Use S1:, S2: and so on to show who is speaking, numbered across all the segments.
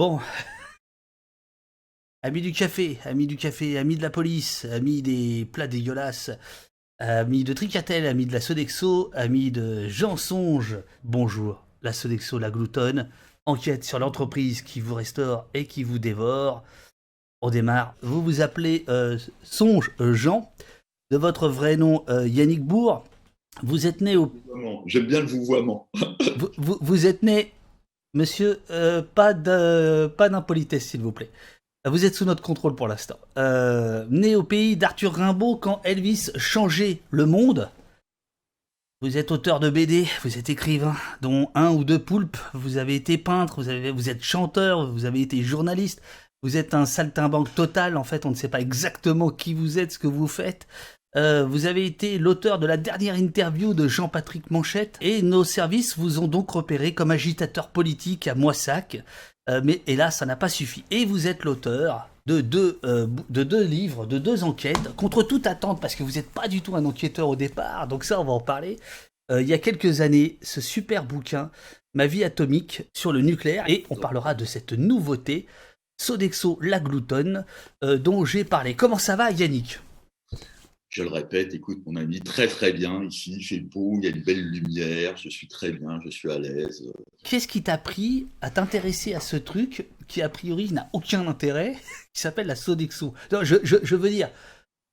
S1: Bon. Amis du café, amis du café, amis de la police, amis des plats dégueulasses, amis de Tricatel, amis de la Sodexo, amis de Jean Songe, bonjour. La Sodexo, la gloutonne, enquête sur l'entreprise qui vous restaure et qui vous dévore. On démarre. Vous vous appelez euh, Songe euh, Jean, de votre vrai nom euh, Yannick Bourg. Vous êtes né au.
S2: J'aime bien le vouvoiement.
S1: vous, vous, êtes né, monsieur, pas d'impolitesse, s'il vous plaît. Vous êtes sous notre contrôle pour l'instant. né au pays d'Arthur Rimbaud quand Elvis changeait le monde. Vous êtes auteur de BD, vous êtes écrivain, dont un ou deux poulpes, vous avez été peintre, vous, avez, vous êtes chanteur, vous avez été journaliste, vous êtes un saltimbanque total, en fait, on ne sait pas exactement qui vous êtes, ce que vous faites. Euh, vous avez été l'auteur de la dernière interview de Jean-Patrick Manchette et nos services vous ont donc repéré comme agitateur politique à Moissac. Euh, mais hélas, ça n'a pas suffi. Et vous êtes l'auteur de deux, euh, de deux livres, de deux enquêtes, contre toute attente, parce que vous n'êtes pas du tout un enquêteur au départ, donc ça, on va en parler. il y a quelques années, ce super bouquin, Ma vie atomique sur le nucléaire, et on parlera de cette nouveauté Sodexo La Gloutonne, dont j'ai parlé. Comment ça va, Yannick?
S2: Je le répète, écoute, mon ami, très très bien. Ici, il fait beau, il y a une belle lumière, je suis très bien, je suis à l'aise.
S1: Qu'est-ce qui t'a pris à t'intéresser à ce truc qui a priori n'a aucun intérêt, qui s'appelle la Sodexo? Je, je, veux dire,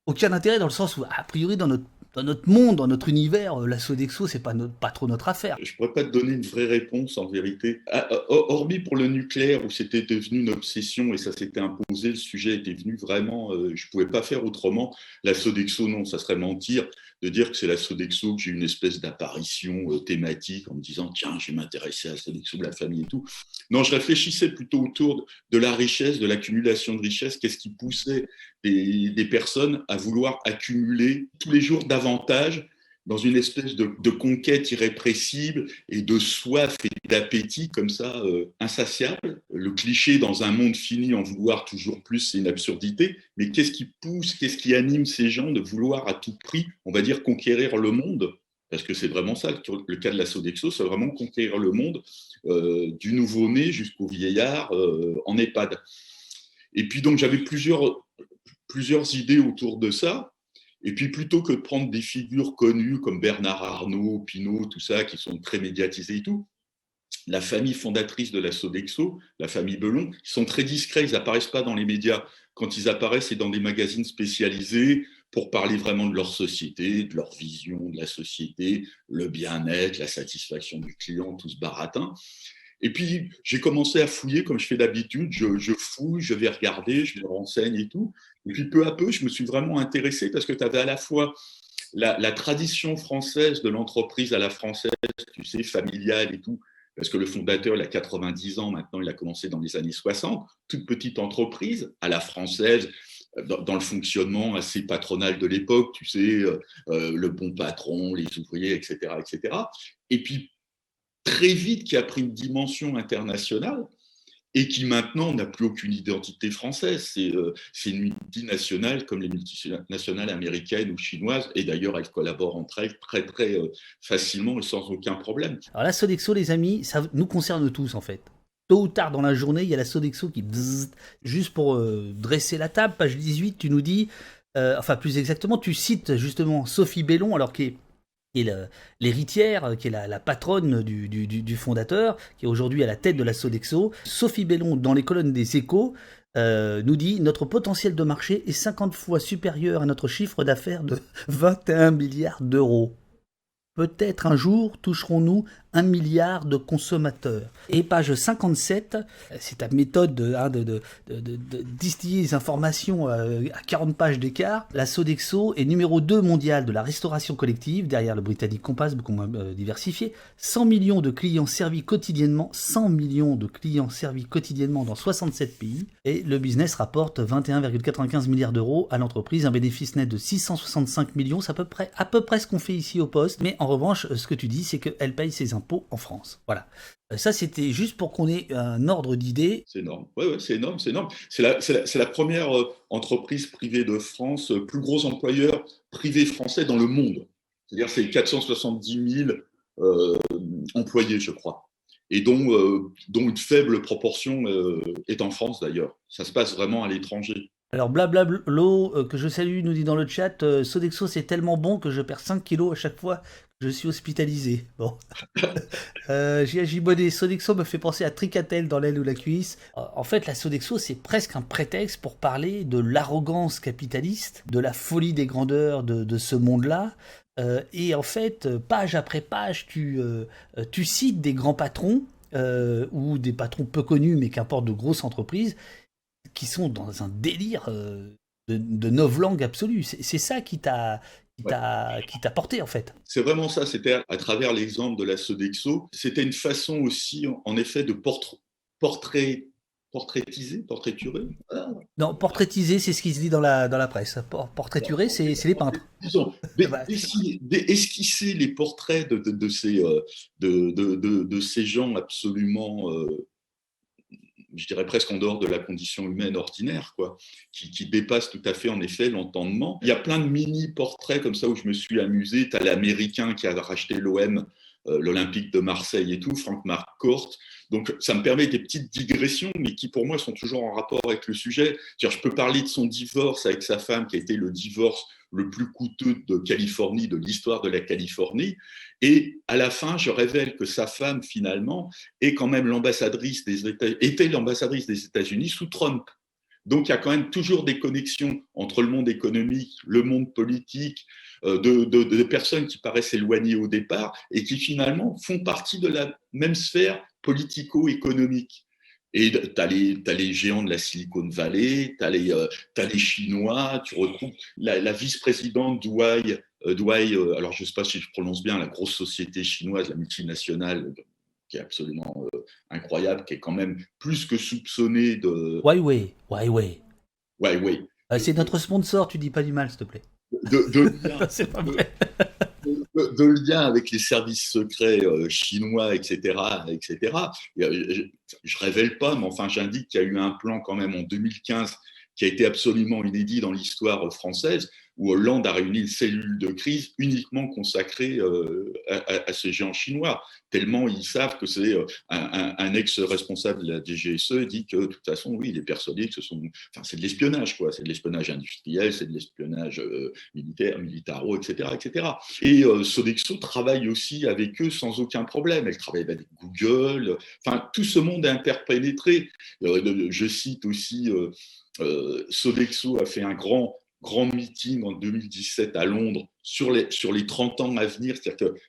S1: aucun intérêt dans le sens où, a priori, dans notre dans notre monde, dans notre univers, euh, la Sodexo, c'est pas, pas trop notre affaire.
S2: Je pourrais pas te donner une vraie réponse en vérité. Ah, euh, hormis pour le nucléaire où c'était devenu une obsession et ça s'était imposé, le sujet était venu vraiment, euh, je pouvais pas faire autrement. La Sodexo, non, ça serait mentir de dire que c'est la Sodexo que j'ai une espèce d'apparition thématique en me disant tiens, je vais m'intéresser à la Sodexo de la famille et tout. Non, je réfléchissais plutôt autour de la richesse, de l'accumulation de richesse. Qu'est-ce qui poussait des, personnes à vouloir accumuler tous les jours davantage dans une espèce de, conquête irrépressible et de soif et d'appétit comme ça, euh, insatiable. Le cliché dans un monde fini en vouloir toujours plus, c'est une absurdité. Mais qu'est-ce qui pousse, qu'est-ce qui anime ces gens de vouloir à tout prix, on va dire, conquérir le monde? Parce que c'est vraiment ça, le cas de la Sodexo, c'est vraiment conquérir le monde euh, du nouveau-né jusqu'au vieillard euh, en EHPAD. Et puis donc j'avais plusieurs plusieurs idées autour de ça. Et puis plutôt que de prendre des figures connues comme Bernard Arnault, Pinault, tout ça, qui sont très médiatisées et tout, la famille fondatrice de la Sodexo, la famille Belon, ils sont très discrets, ils n'apparaissent pas dans les médias. Quand ils apparaissent, c'est dans des magazines spécialisés pour parler vraiment de leur société, de leur vision de la société, le bien-être, la satisfaction du client, tout ce baratin. Et puis, j'ai commencé à fouiller comme je fais d'habitude. Je, je, fouille, je vais regarder, je me renseigne et tout. Et puis, peu à peu, je me suis vraiment intéressé parce que tu avais à la fois la, tradition française de l'entreprise à la française, tu sais, familiale et tout. Parce que le fondateur, il a 90 ans maintenant, il a commencé dans les années 60. Toute petite entreprise à la française, dans, le fonctionnement assez patronal de l'époque, tu sais, euh, euh, le bon patron, les ouvriers, etc., etc. Et puis, très vite qui a pris une dimension internationale et qui maintenant n'a plus aucune identité française. Euh, c'est une multinationale comme les multinationales américaines ou chinoises, et d'ailleurs elles collaborent entre elles très très euh, facilement et sans aucun problème.
S1: Alors la Sodexo, les amis, ça nous concerne tous en fait. Tôt ou tard dans la journée, il y a la Sodexo qui... juste pour euh, dresser la table, page 18, tu nous dis, enfin plus exactement, tu cites justement Sophie Bellon, alors qui est l'héritière, euh, qui est la, patronne du, fondateur, qui est aujourd'hui à la tête de la Sodexo. Sophie Bellon, dans les colonnes des échos, euh, nous dit Notre potentiel de marché est 50 fois supérieur à notre chiffre d'affaires de 21 milliards d'euros. Peut-être un jour toucherons-nous un milliard de consommateurs. Et page 57, c'est ta méthode de, hein, de, distiller les informations euh, à 40 pages d'écart. La Sodexo est numéro 2 mondial de la restauration collective, derrière le britannique Compass, beaucoup moins euh, diversifié. 100 millions de clients servis quotidiennement, 100 millions de clients servis quotidiennement dans 67 pays. Et le business rapporte 21,95 milliards d'euros à l'entreprise, un bénéfice net de 665 millions, c'est à peu près, à peu près ce qu'on fait ici au poste. Mais revanche, ce que tu dis, c'est qu'elle paye ses en France. Voilà. Euh, ça, c'était juste pour qu'on ait un ordre d'idée.
S2: C'est énorme. Oui, ouais, c'est énorme, c'est énorme. C'est la, la, première euh, entreprise privée de France, euh, plus gros employeur privé français dans le monde. C'est-à-dire, c'est 470 000 employés, je crois. et dont, dont une faible proportion est en France d'ailleurs. Ça se passe vraiment à l'étranger.
S1: Alors blablablo que je salue nous dit dans le chat Sodexo c'est tellement bon que je perds 5 kilos à chaque fois je suis hospitalisé. Bon. euh, J.A.J. Sodexo me fait penser à Tricatel dans l'aile ou la cuisse. En fait, la Sodexo, c'est presque un prétexte pour parler de l'arrogance capitaliste, de la folie des grandeurs de, ce monde-là. Euh, et en fait, page après page, tu, euh, cites des grands patrons, euh, ou des patrons peu connus, mais qu'importe de grosses entreprises, qui sont dans un délire de, de absolue. C'est ça qui t'a qui t'a porté en fait.
S2: C'est vraiment ça, c'était à travers l'exemple de la Sodexo, c'était une façon aussi en effet de portrait portraitiser, portraiturer
S1: Non, portraitiser, c'est ce qui se dit dans la, dans la presse. Portraiturer, c'est les peintres.
S2: Disons, esquisser les portraits de, de, ces, euh, de, de, ces gens absolument euh, je dirais presque en dehors de la condition humaine ordinaire, quoi, qui, dépasse tout à fait en effet l'entendement. Il y a plein de mini-portraits comme ça où je me suis amusé. Tu as l'Américain qui a racheté l'OM, euh, l'Olympique de Marseille et tout, Franck Marcourt. Donc ça me permet des petites digressions, mais qui pour moi sont toujours en rapport avec le sujet. Je peux parler de son divorce avec sa femme, qui a été le divorce le plus coûteux de Californie, de l'histoire de la Californie. Et à la fin, je révèle que sa femme, finalement, est quand même l'ambassadrice des États, était l'ambassadrice des États-Unis sous Trump. Donc il y a quand même toujours des connexions entre le monde économique, le monde politique, euh, de, personnes qui paraissent éloignées au départ et qui finalement font partie de la même sphère politico-économique. Et tu as, les géants de la Silicon Valley, tu as, euh, les Chinois, tu retrouves la, vice-présidente Douai, euh, euh, alors je ne sais pas si je prononce bien, la grosse société chinoise, la multinationale, qui est absolument incroyable, qui est quand même plus que soupçonnée de...
S1: Huawei, Huawei.
S2: Huawei.
S1: C'est notre sponsor, tu dis pas du mal, s'il te plaît.
S2: De, de, lien avec les services secrets euh, chinois, etc., etc. Euh, je, ne révèle pas, mais enfin, j'indique qu'il y a eu un plan quand même en 2015 qui a été absolument inédit dans l'histoire française, où Hollande a réuni une cellule de crise uniquement consacrée euh, à, ces géants chinois, tellement ils savent que c'est euh, un, ex-responsable de la DGSE dit que de toute façon, oui, il est ce sont, enfin, c'est de l'espionnage, quoi, c'est de l'espionnage industriel, c'est de l'espionnage euh, militaire, militaro, etc., etc. Et Sodexo travaille aussi avec eux sans aucun problème. Elle travaille avec Google, enfin, tout ce monde est interpénétré. je cite aussi Sodexo a fait un grand, grand meeting en 2017 à Londres sur les, sur les 30 ans à venir.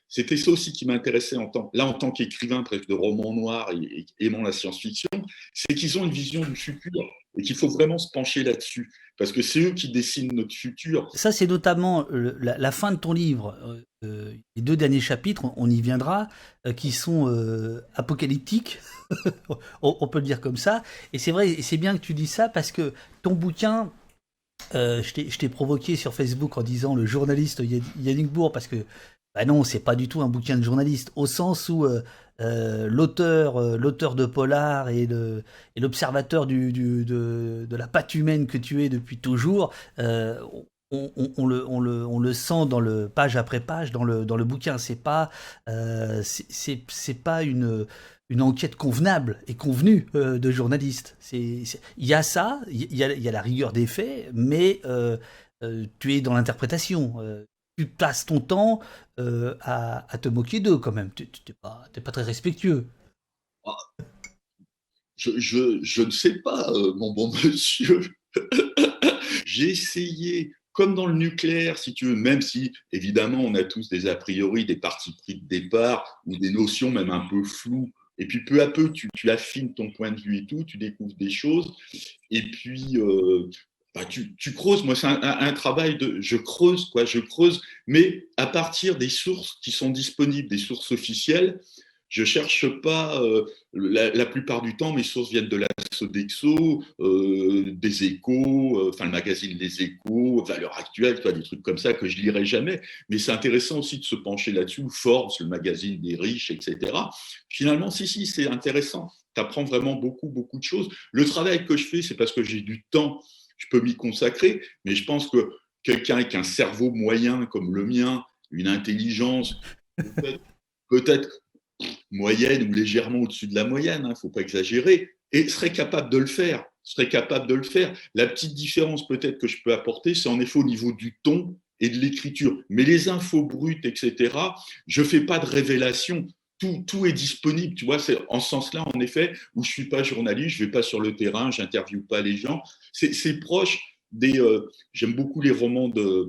S2: C'était ça aussi qui m'intéressait en tant, là en tant qu'écrivain presque de romans noirs et, aimant la science-fiction, c'est qu'ils ont une vision du futur et qu'il faut vraiment se pencher là-dessus parce que c'est eux qui dessinent notre futur.
S1: Ça, c'est notamment la, fin de ton livre, euh, euh, les deux derniers chapitres, on, y viendra, qui sont apocalyptiques. on, peut le dire comme ça. Et c'est vrai, et c'est bien que tu dis ça parce que ton bouquin, euh, je t'ai provoqué sur Facebook en disant le journaliste Yannick Bourg parce que bah non, c'est pas du tout un bouquin de journaliste au sens où euh, euh, l'auteur, l'auteur de polar et l'observateur du, de, la patte humaine que tu es depuis toujours, on, le, on, le, on, le, sent dans le page après page dans le, dans le bouquin. C'est pas, c'est pas une une enquête convenable et convenue euh, de journaliste. Il y a ça, il y, a, la rigueur des faits, mais euh, euh, tu es dans l'interprétation. tu passes ton temps à, te moquer d'eux quand même. Tu n'es pas, très respectueux.
S2: Je, je, ne sais pas, mon bon monsieur. J'ai essayé comme dans le nucléaire, si tu veux, même si évidemment on a tous des a priori, des partis pris de départ ou des notions même un peu floues et puis peu à peu, tu, affines ton point de vue et tout, tu découvres des choses. Et puis, euh, bah, tu, creuses. Moi, c'est un, travail de. Je creuse, quoi, je creuse, mais à partir des sources qui sont disponibles, des sources officielles. Je cherche pas, euh, la, plupart du temps, mes sources viennent de la Sodexo, euh, des échos, euh, enfin le magazine Les Échos, Valeurs Actuelles, des trucs comme ça que je lirai jamais. Mais c'est intéressant aussi de se pencher là-dessus, Forbes, le magazine des riches, etc. Finalement, si, si, c'est intéressant. Tu apprends vraiment beaucoup, beaucoup de choses. Le travail que je fais, c'est parce que j'ai du temps, je peux m'y consacrer, mais je pense que quelqu'un avec un cerveau moyen comme le mien, une intelligence, peut-être moyenne ou légèrement au-dessus de la moyenne, il hein, ne faut pas exagérer, et serait capable de le faire. Serait capable de le faire. La petite différence peut-être que je peux apporter, c'est en effet au niveau du ton et de l'écriture. Mais les infos brutes, etc., je ne fais pas de révélation. Tout, tout, est disponible, tu vois, c'est en ce sens-là, en effet, où je ne suis pas journaliste, je ne vais pas sur le terrain, je n'interviewe pas les gens. C'est proche des... Euh, j'aime beaucoup les romans de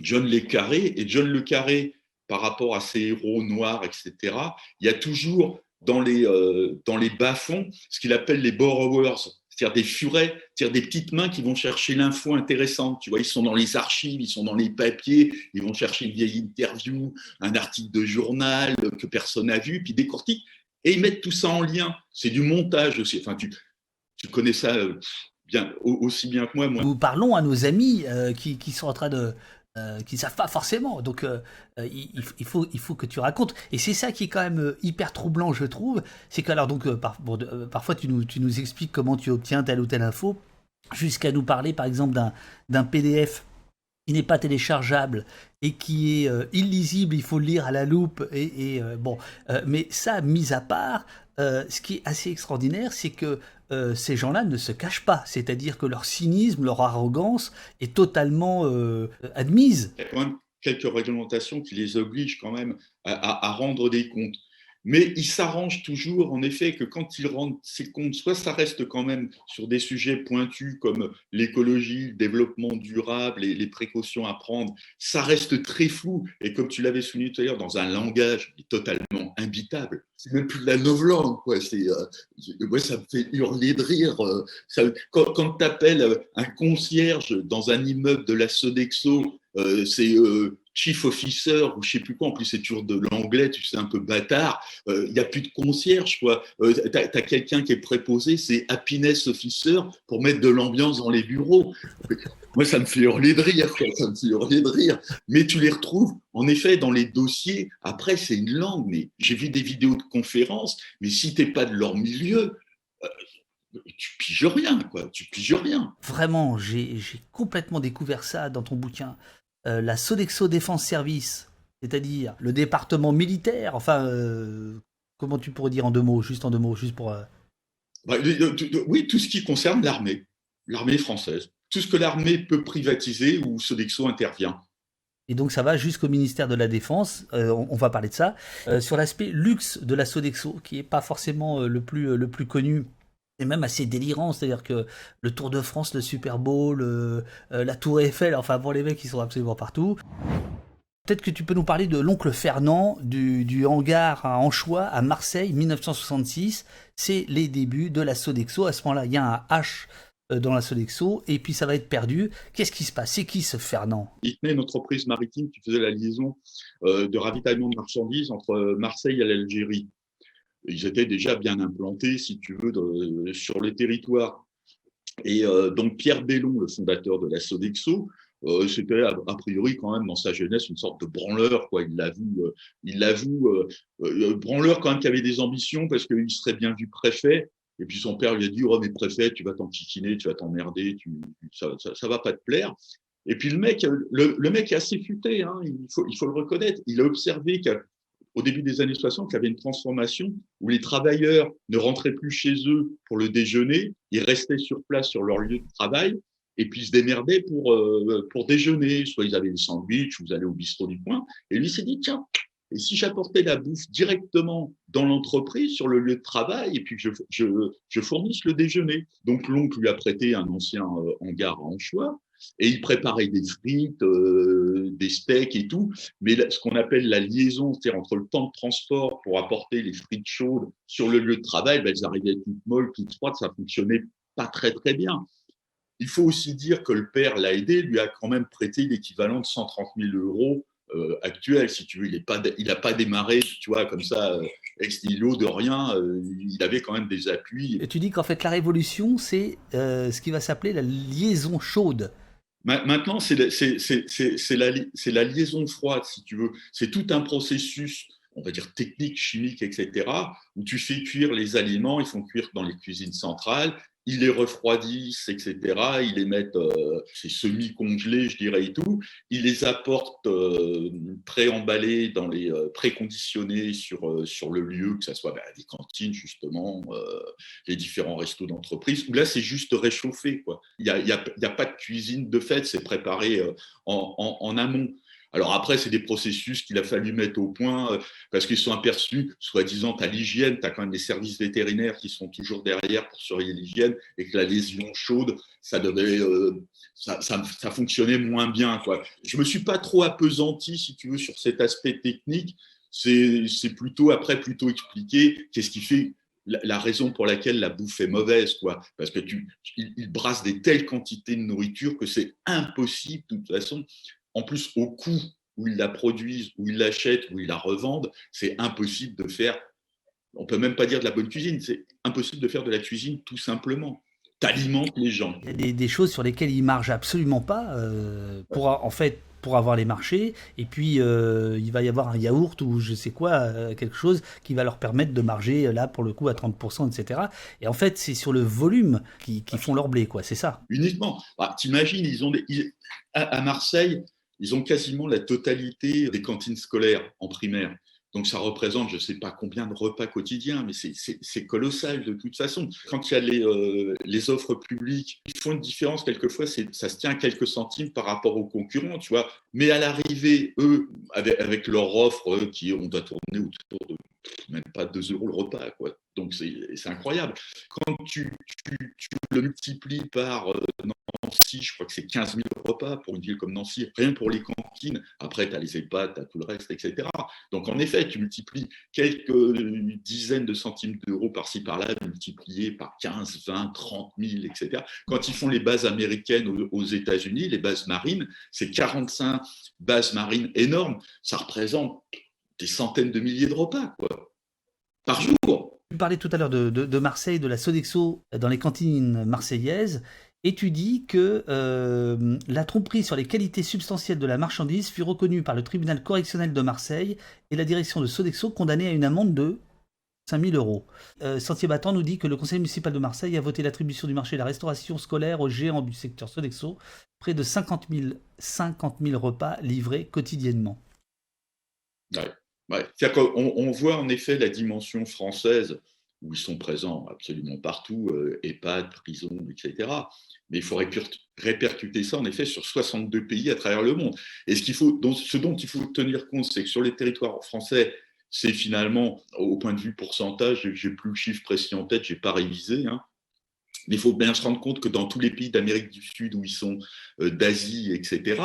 S2: John Le Carré, et John Le Carré, par rapport à ses héros noirs, etc., il y a toujours dans les, euh, les bas-fonds ce qu'il appelle les borrowers, c'est-à-dire des furets, c'est-à-dire des petites mains qui vont chercher l'info intéressante. Tu vois, ils sont dans les archives, ils sont dans les papiers, ils vont chercher une vieille interview, un article de journal que personne n'a vu, puis décortiquent, et ils mettent tout ça en lien. C'est du montage aussi. Enfin, tu, tu connais ça euh, bien, aussi bien que moi.
S1: Nous parlons à nos amis euh, qui, sont en train de, euh, qui ne savent pas forcément. Donc euh, euh, il, faut, il faut que tu racontes. Et c'est ça qui est quand même hyper troublant, je trouve. C'est que, alors, donc, parfois, tu nous, tu nous expliques comment tu obtiens telle ou telle info, jusqu'à nous parler, par exemple, d'un PDF qui n'est pas téléchargeable et qui est illisible, il faut le lire à la loupe. Et, bon, mais ça, mis à part, ce qui est assez extraordinaire, c'est que euh, ces gens-là ne se cachent pas. C'est-à-dire que leur cynisme, leur arrogance est totalement euh, admise.
S2: Il y a quand même quelques réglementations qui les obligent quand même à rendre des comptes. Mais il s'arrange toujours, en effet, que quand il rendent ses comptes, soit ça reste quand même sur des sujets pointus comme l'écologie, le développement durable et les précautions à prendre, ça reste très flou. Et comme tu l'avais souligné tout à l'heure, dans un langage totalement imbitable. C'est même plus de la novlangue, quoi. Euh, moi, ça me fait hurler de rire. Euh, quand, quand tu appelles un concierge dans un immeuble de la Sodexo, euh, c'est chief officer ou je sais plus quoi, en plus c'est toujours de l'anglais, tu sais, un peu bâtard, il euh, n'y a plus de concierge, quoi. Euh, tu as, quelqu'un qui est préposé, c'est happiness officer pour mettre de l'ambiance dans les bureaux. Moi, ça me fait hurler de rire, ça me fait hurler de rire. Mais tu les retrouves, en effet, dans les dossiers. Après, c'est une langue, mais j'ai vu des vidéos de conférences, mais si tu n'es pas de leur milieu, euh, tu piges rien, quoi. Tu piges rien.
S1: Vraiment, j'ai complètement découvert ça dans ton bouquin. Euh, la Sodexo Défense Service, c'est-à-dire le département militaire, enfin, euh, comment tu pourrais dire en deux mots, juste en deux mots, juste pour... Euh,
S2: oui, tout ce qui concerne l'armée, l'armée française. Tout ce que l'armée peut privatiser ou Sodexo intervient.
S1: Et donc ça va jusqu'au ministère de la Défense, on, va parler de ça. sur l'aspect luxe de la Sodexo, qui n'est pas forcément le, plus, le plus connu c'est même assez délirant, c'est-à-dire que le Tour de France, le Super Bowl, euh, la Tour Eiffel, enfin pour les mecs qui sont absolument partout. Peut-être que tu peux nous parler de l'oncle Fernand, du, hangar à Anchois, à Marseille, 1966. C'est les débuts de la Sodexo. À ce moment-là, il y a un H euh, dans la Sodexo, et puis ça va être perdu. Qu'est-ce qui se passe? C'est qui ce Fernand?
S2: Il tenait une entreprise maritime qui faisait la liaison euh, de ravitaillement de marchandises entre Marseille et l'Algérie ils étaient déjà bien implantés, si tu veux, sur les territoires. Et euh, donc Pierre Bellon, le fondateur de la Sodexo, euh, c'était a, priori quand même dans sa jeunesse une sorte de branleur. Il l'avoue, euh, il l'avoue, branleur quand même qui avait des ambitions parce qu'il serait bien vu préfet. Et puis son père lui a dit "Oh mais préfet, tu vas t'enquiquiner, tu vas t'emmerder, ça, ça, va pas te plaire." Et puis le mec, le, mec est assez futé, hein, il, faut, il faut le reconnaître. Il a observé que au début des années 60, il y avait une transformation où les travailleurs ne rentraient plus chez eux pour le déjeuner, ils restaient sur place sur leur lieu de travail et puis ils se démerdaient pour, euh, pour déjeuner. Soit ils avaient des sandwichs, ou ils allaient au bistrot du coin. Et lui s'est dit, tiens, et si j'apportais la bouffe directement dans l'entreprise, sur le lieu de travail, et puis que je, je, je fournisse le déjeuner Donc l'oncle lui a prêté un ancien euh, hangar à Anchois, et il préparait des frites, euh, des steaks et tout. Mais ce qu'on appelle la liaison, c'est-à-dire entre le temps de transport pour apporter les frites chaudes sur le lieu de travail, ben, elles arrivaient toutes molles, toutes froides, ça fonctionnait pas très très bien. Il faut aussi dire que le père l'a aidé, lui a quand même prêté l'équivalent de 130 000 euros euh, actuels, si tu veux. Il n'a pas, pas démarré, tu vois, comme ça, euh, ex nihilo, de rien. Euh, il avait quand même des appuis.
S1: Et tu dis qu'en fait, la révolution, c'est ce qui va s'appeler la liaison chaude.
S2: Maintenant, c'est la, liaison froide, si tu veux. C'est tout un processus, on va dire technique, chimique, etc., où tu fais cuire les aliments, ils font cuire dans les cuisines centrales, ils les refroidissent, etc. Ils les mettent, euh, c'est semi-congelé, je dirais, et tout. Ils les apportent euh, pré-emballés, dans les euh, préconditionnés sur, sur le lieu, que ce soit bah, des cantines, justement, les différents restos d'entreprise, là, c'est juste réchauffé. Il n'y a, y a, pas de cuisine de fait, c'est préparé en, en amont. Alors après, c'est des processus qu'il a fallu mettre au point euh, parce qu'ils sont aperçus, soi-disant, à l'hygiène, tu as quand même des services vétérinaires qui sont toujours derrière pour surveiller l'hygiène et que la lésion chaude, ça devait, euh, ça, ça, fonctionnait moins bien. Quoi. Je me suis pas trop apesanti, si tu veux, sur cet aspect technique. C'est plutôt après plutôt expliquer qu'est-ce qui fait la, raison pour laquelle la bouffe est mauvaise, quoi. Parce que tu, il, brasse des telles quantités de nourriture que c'est impossible, de toute façon, en plus, au coût où ils la produisent, où ils l'achètent, où ils la revendent, c'est impossible de faire, on peut même pas dire de la bonne cuisine, c'est impossible de faire de la cuisine tout simplement. T'alimentes les gens.
S1: Il y a des, choses sur lesquelles ils margent absolument pas euh, pour en fait pour avoir les marchés et puis euh, il va y avoir un yaourt ou je sais quoi euh, quelque chose qui va leur permettre de marger là pour le coup à 30% etc et en fait c'est sur le volume qui, font leur blé quoi c'est ça
S2: uniquement bah, t'imagines ils ont des, à Marseille ils ont quasiment la totalité des cantines scolaires en primaire. Donc ça représente, je ne sais pas combien de repas quotidiens, mais c'est colossal de toute façon. Quand il y a les, euh, offres publiques, ils font une différence quelquefois, ça se tient à quelques centimes par rapport aux concurrents, tu vois. Mais à l'arrivée, eux, avec, avec leur offre, qui on doit tourner autour de même pas 2 euros le repas, quoi. Donc c'est incroyable. Quand tu, tu, le multiplies par euh, Nancy, je crois que c'est 15 000 repas pour une ville comme Nancy, rien pour les cantines. Après, tu as les EHPAD, tu as tout le reste, etc. Donc, en effet, tu multiplies quelques dizaines de centimes d'euros par-ci, par-là, multipliés par 15, 20, 30 000, etc. Quand ils font les bases américaines aux, États-Unis, les bases marines, c'est 45 bases marines énormes. Ça représente des centaines de milliers de repas, quoi, par jour.
S1: Tu parlais tout à l'heure de, de, Marseille, de la Sodexo dans les cantines marseillaises. Et tu dis que euh, la tromperie sur les qualités substantielles de la marchandise fut reconnue par le tribunal correctionnel de Marseille et la direction de Sodexo condamnée à une amende de 5000 euros. Euh, Sentier Battant nous dit que le conseil municipal de Marseille a voté l'attribution du marché de la restauration scolaire aux géants du secteur Sodexo, près de 50 000, 50 repas livrés quotidiennement.
S2: Ouais. On voit en effet la dimension française où ils sont présents absolument partout, euh, EHPAD, prison, etc. Mais il faut répercuter ça, en effet, sur 62 pays à travers le monde. Et ce dont il faut tenir compte, c'est que sur les territoires français, c'est finalement, au point de vue pourcentage, j'ai plus le chiffre précis en tête, j'ai pas révisé, hein, mais il faut bien se rendre compte que dans tous les pays d'Amérique du Sud où ils sont, euh, d'Asie, etc.,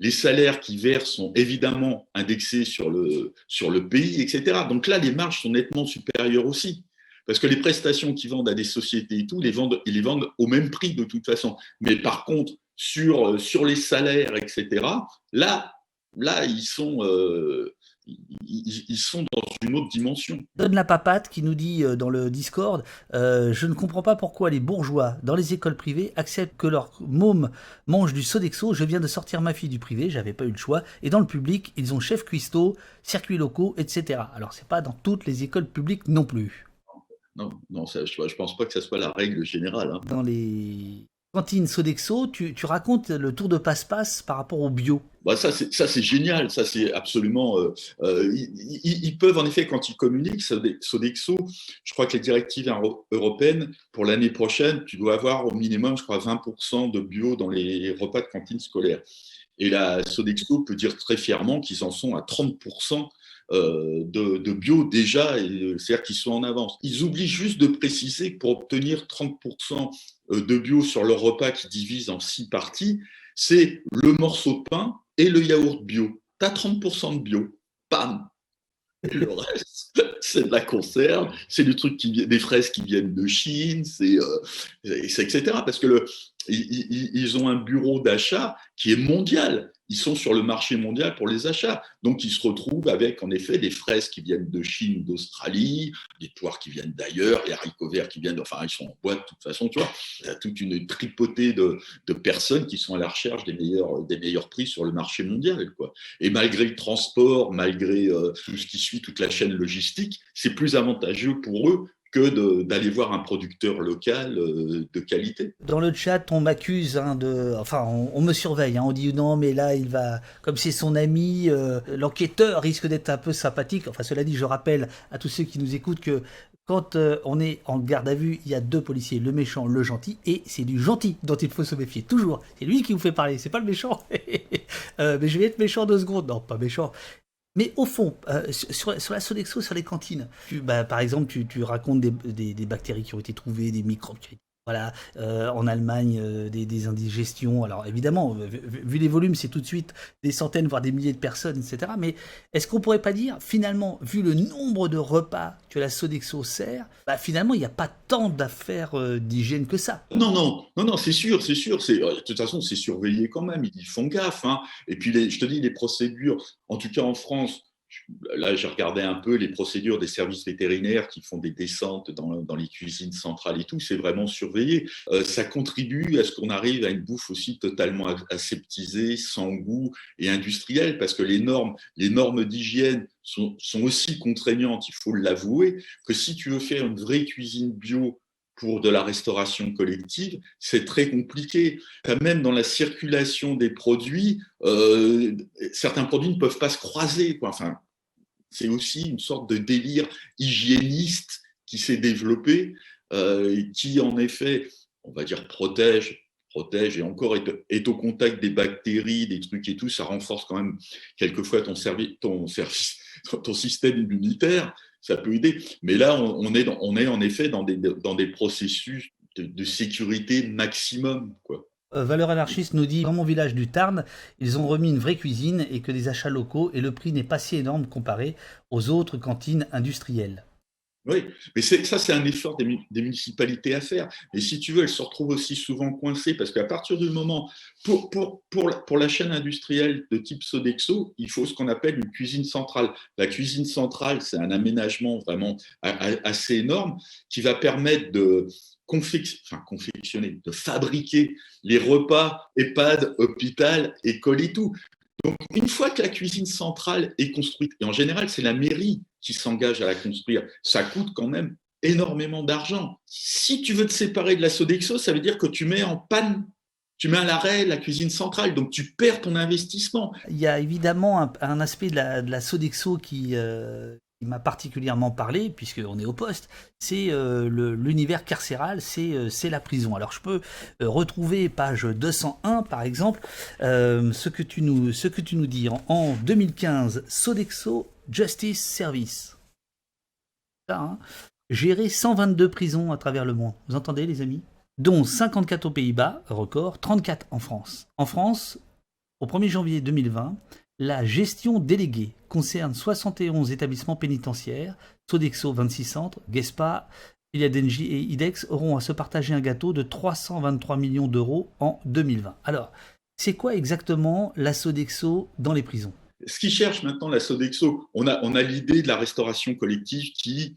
S2: les salaires qui versent sont évidemment indexés sur le, pays, etc. Donc là, les marges sont nettement supérieures aussi. Parce que les prestations qu'ils vendent à des sociétés et tout, les vendent, ils les vendent au même prix de toute façon. Mais par contre, sur, euh, les salaires, etc., là, là ils, sont, euh, ils, sont dans une autre dimension.
S1: Donne la papate qui nous dit euh, dans le Discord Je ne comprends pas pourquoi les bourgeois dans les écoles privées acceptent que leur môme mange du Sodexo. Je viens de sortir ma fille du privé, j'avais pas eu le choix. Et dans le public, ils ont chef cuistot, circuits locaux, etc. Alors, c'est pas dans toutes les écoles publiques non plus.
S2: Non, non je ne pense pas que ça soit la règle générale. Hein.
S1: Dans les cantines Sodexo, tu, tu, racontes le tour de passe-passe par rapport au bio.
S2: Bah ça, c'est génial, ça c'est absolument... Euh, euh, ils, peuvent en effet, quand ils communiquent, Sodexo, je crois que les directives européennes, pour l'année prochaine, tu dois avoir au minimum, je crois, 20% de bio dans les repas de cantine scolaire. Et la Sodexo peut dire très fièrement qu'ils en sont à 30% euh, de, bio déjà, c'est-à-dire qu'ils sont en avance. Ils oublient juste de préciser que pour obtenir 30% euh, de bio sur leur repas qui divise en six parties, c'est le morceau de pain et le yaourt bio. Tu as 30% de bio. Pam le reste, c'est de la conserve, c'est truc qui des fraises qui viennent de Chine, c'est euh, etc. Parce que le, ils, ont un bureau d'achat qui est mondial. Ils sont sur le marché mondial pour les achats. Donc, ils se retrouvent avec, en effet, des fraises qui viennent de Chine, d'Australie, des poires qui viennent d'ailleurs, les haricots verts qui viennent, enfin, ils sont en boîte de toute façon, tu vois. Il y a toute une tripotée de, personnes qui sont à la recherche des meilleurs, des meilleurs prix sur le marché mondial, quoi. Et malgré le transport, malgré euh, tout ce qui suit, toute la chaîne logistique, c'est plus avantageux pour eux d'aller voir un producteur local euh, de qualité.
S1: Dans le chat, on m'accuse hein, de. Enfin, on, me surveille. Hein. on dit non, mais là, il va. Comme c'est son ami, euh, l'enquêteur risque d'être un peu sympathique. Enfin, cela dit, je rappelle à tous ceux qui nous écoutent que quand euh, on est en garde à vue, il y a deux policiers, le méchant, le gentil, et c'est du gentil dont il faut se méfier. Toujours. C'est lui qui vous fait parler, c'est pas le méchant. mais je vais être méchant deux secondes. Non, pas méchant. Mais au fond, euh, sur, la Sodexo, sur les cantines, bah, par exemple, tu, racontes des, bactéries qui ont été trouvées, des microbes qui ont été voilà, euh, en Allemagne, euh, des, indigestions. Alors évidemment, vu, les volumes, c'est tout de suite des centaines, voire des milliers de personnes, etc. Mais est-ce qu'on pourrait pas dire, finalement, vu le nombre de repas que la Sodexo sert, bah, finalement, il n'y a pas tant d'affaires euh, d'hygiène que ça?
S2: Non, non, non, non, c'est sûr, c'est sûr. de toute façon, c'est surveillé quand même. Ils font gaffe. Hein. Et puis, je te dis, les procédures, en tout cas en France, là, j'ai regardé un peu les procédures des services vétérinaires qui font des descentes dans, les cuisines centrales et tout, c'est vraiment surveillé. Euh, ça contribue à ce qu'on arrive à une bouffe aussi totalement aseptisée, sans goût et industrielle, parce que les normes, les normes d'hygiène sont aussi contraignantes, il faut l'avouer, que si tu veux faire une vraie cuisine bio pour de la restauration collective, c'est très compliqué. Même dans la circulation des produits, euh, certains produits ne peuvent pas se croiser. Enfin, c'est aussi une sorte de délire hygiéniste qui s'est développé, euh, qui en effet, on va dire, protège protège et encore est, au contact des bactéries, des trucs et tout, ça renforce quand même quelquefois ton, service, ton système immunitaire ça peut aider. Mais là, on, est, en effet dans des, dans des processus de, sécurité maximum. Quoi.
S1: Euh, Valeur anarchiste nous dit dans mon village du Tarn, ils ont remis une vraie cuisine et que des achats locaux et le prix n'est pas si énorme comparé aux autres cantines industrielles.
S2: Oui, mais ça, c'est un effort des, municipalités à faire. Et si tu veux, elles se retrouvent aussi souvent coincées parce qu'à partir du moment, pour, la chaîne industrielle de type Sodexo, il faut ce qu'on appelle une cuisine centrale. La cuisine centrale, c'est un aménagement vraiment assez énorme qui va permettre de, confectionner, de fabriquer les repas EHPAD, hôpital, école et tout. Donc, une fois que la cuisine centrale est construite, et en général, c'est la mairie qui s'engage à la construire, ça coûte quand même énormément d'argent. Si tu veux te séparer de la Sodexo, ça veut dire que tu mets en panne tu mets à l'arrêt la cuisine centrale, donc tu perds ton investissement.
S1: Il y a évidemment un, aspect de la, Sodexo qui, euh, m'a particulièrement parlé, puisqu'on est au poste, c'est euh, l'univers carcéral, euh, c'est la prison. Alors je peux euh, retrouver page 201 par exemple, ce, que tu nous, dis en, 2015, Sodexo Justice Service. Ça, hein, gérer 122 prisons à travers le monde. Vous entendez les amis? Dont 54 aux Pays-Bas, record, 34 en France. En France, au 1er janvier 2020, la gestion déléguée concerne 71 établissements pénitentiaires, Sodexo 26 centres, Gespa, Iliadenji et IDEX auront à se partager un gâteau de 323 millions d'euros en 2020. Alors, c'est quoi exactement la Sodexo dans les prisons?
S2: Ce qui cherche maintenant la Sodexo, on a, l'idée de la restauration collective qui,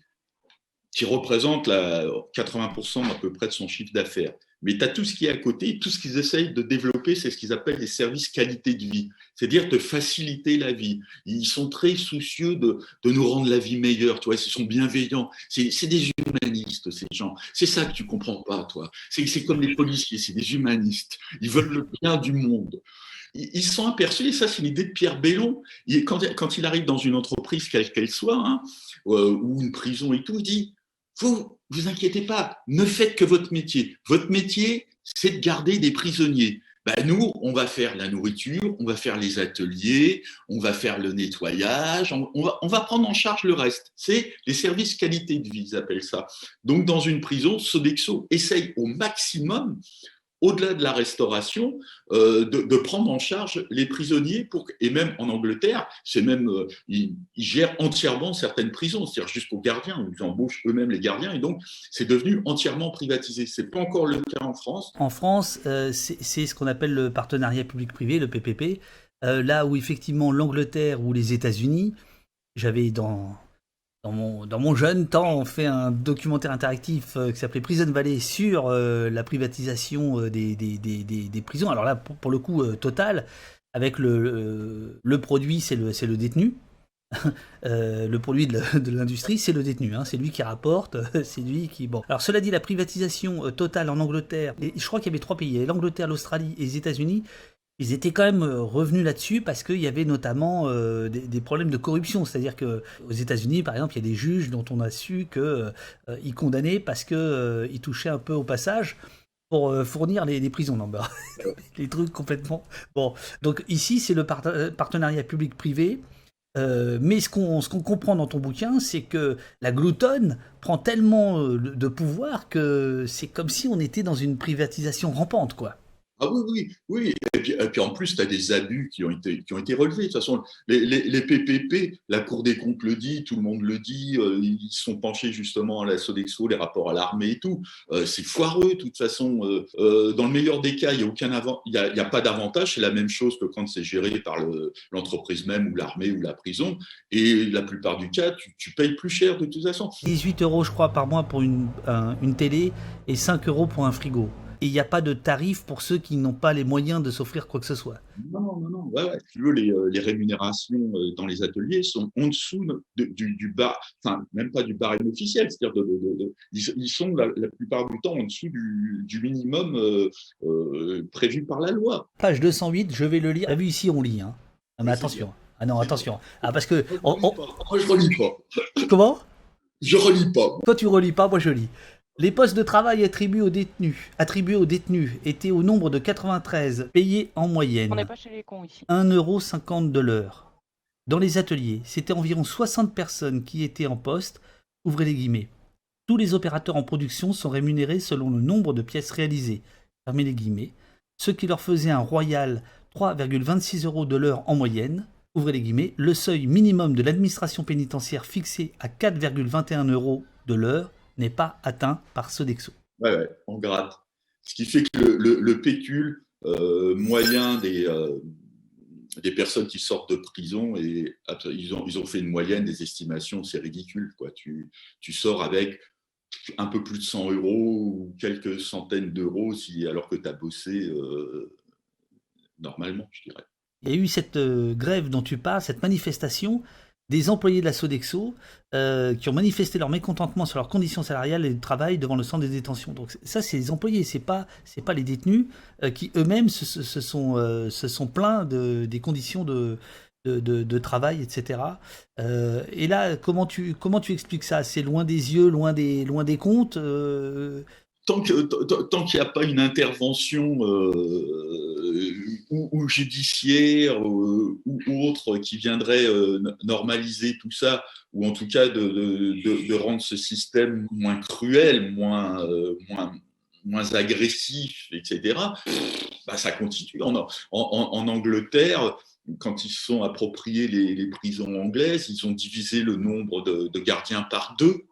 S2: représente la 80% à peu près de son chiffre d'affaires. Mais tu as tout ce qui est à côté, tout ce qu'ils essayent de développer, c'est ce qu'ils appellent les services qualité de vie, c'est-à-dire de faciliter la vie. Ils sont très soucieux de, nous rendre la vie meilleure, tu ils sont bienveillants. C'est des humanistes, ces gens. C'est ça que tu comprends pas, toi. C'est comme les policiers, c'est des humanistes. Ils veulent le bien du monde. Ils sont aperçus, et ça c'est une idée de Pierre Bellon, quand, quand il arrive dans une entreprise, quelle qu'elle soit, hein, euh, ou une prison et tout, il dit, vous, vous inquiétez pas, ne faites que votre métier. Votre métier, c'est de garder des prisonniers. Ben nous, on va faire la nourriture, on va faire les ateliers, on va faire le nettoyage, on, va, on va, prendre en charge le reste. C'est les services qualité de vie, ils appellent ça. Donc, dans une prison, Sodexo essaye au maximum au-delà de la restauration, euh, de, prendre en charge les prisonniers pour, et même en Angleterre, c'est même euh, ils, gèrent entièrement certaines prisons, c'est-à-dire jusqu'aux gardiens, ils embauchent eux-mêmes les gardiens et donc c'est devenu entièrement privatisé. C'est pas encore le cas en France.
S1: En France, euh, c'est ce qu'on appelle le partenariat public-privé, le PPP, là où effectivement l'Angleterre ou les États-Unis, j'avais dans dans mon, jeune temps, on fait un documentaire interactif euh, qui s'appelait Prison Valley sur euh, la privatisation euh, des, prisons. Alors là, pour, le coup, total, avec le, produit, c'est le, le détenu. le produit de l'industrie, c'est le détenu. Hein. c'est lui qui rapporte, c'est lui qui. Bon. Alors, cela dit, la privatisation totale en Angleterre, et je crois qu'il y avait trois pays l'Angleterre, l'Australie et les États-Unis ils étaient quand même euh, revenus là-dessus parce qu'il y avait notamment euh, des, problèmes de corruption. C'est-à-dire que aux États-Unis, par exemple, il y a des juges dont on a su qu'ils euh, condamnaient parce qu'ils touchaient un peu au passage pour fournir les, prisons. Non, les trucs complètement. Bon, donc ici, c'est le partenariat public-privé. mais ce qu'on qu'on comprend dans ton bouquin, c'est que la gloutonne prend tellement de pouvoir que c'est comme si on était dans une privatisation rampante, quoi.
S2: Ah oui, oui, oui. Et puis, en plus, tu as des abus qui ont, été, qui relevés. De toute façon, les, les, PPP, la Cour des comptes le dit, tout le monde le dit, euh, ils sont penchés justement à la Sodexo, les rapports à l'armée et tout. Euh, c'est foireux, de toute façon. Euh, dans le meilleur des cas, il n'y a, aucun avant, il y a, pas d'avantage. C'est la même chose que quand c'est géré par l'entreprise même ou l'armée ou la prison. Et la plupart du cas, tu, tu, payes plus cher de toute façon.
S1: 18 euros, je crois, par mois pour une, une télé et 5 euros pour un frigo et il n'y a pas de tarif pour ceux qui n'ont pas les moyens de s'offrir quoi que ce soit.
S2: Non, non, non. Ouais, ouais. Tu veux, les, euh, les, rémunérations euh, dans les ateliers sont en dessous du, du, bar, enfin, même pas du barème officiel. C'est-à-dire, de, ils, sont la, plupart du temps en dessous du, du minimum euh, prévu par la loi.
S1: Page 208, je vais le lire. T'as vu ici, on lit. Hein. Ah, mais attention. Ah non, attention. Ah, parce que.
S2: Moi, je relis pas.
S1: Comment?
S2: Je relis pas.
S1: Toi, tu relis pas, moi, je lis. Les postes de travail attribués aux détenus, attribués aux détenus étaient au nombre de 93, payés en moyenne.
S3: On n'est pas chez les cons ici.
S1: 1,50€ de l'heure. Dans les ateliers, c'était environ 60 personnes qui étaient en poste, ouvrez les guillemets. Tous les opérateurs en production sont rémunérés selon le nombre de pièces réalisées, fermez les guillemets, ce qui leur faisait un royal 3,26 euros de l'heure en moyenne, ouvrez les guillemets, le seuil minimum de l'administration pénitentiaire fixé à 4,21 euros de l'heure n'est pas atteint par Sodexo.
S2: Ouais, ouais, on gratte. Ce qui fait que le, pécule euh, moyen des, euh, des personnes qui sortent de prison, et ils ont, ils ont fait une moyenne des estimations, c'est ridicule. Quoi. Tu, tu sors avec un peu plus de 100 euros ou quelques centaines d'euros si, alors que tu as bossé euh, normalement, je dirais.
S1: Il y a eu cette grève dont tu parles, cette manifestation des employés de la Sodexo euh, qui ont manifesté leur mécontentement sur leurs conditions salariales et de travail devant le centre de détention. Donc ça, c'est les employés, c'est pas c'est pas les détenus euh, qui eux-mêmes se, sont euh, se sont plaints de, des conditions de de, de, travail, etc. et là, comment tu comment tu expliques ça? C'est loin des yeux, loin des loin des comptes
S2: tant qu'il n'y a pas une intervention euh, ou, judiciaire ou, autre qui viendrait euh, normaliser tout ça, ou en tout cas de, rendre ce système moins cruel, moins, euh, moins, agressif, etc., bah, ça continue. En, Angleterre, quand ils sont appropriés les, prisons anglaises, ils ont divisé le nombre de gardiens par deux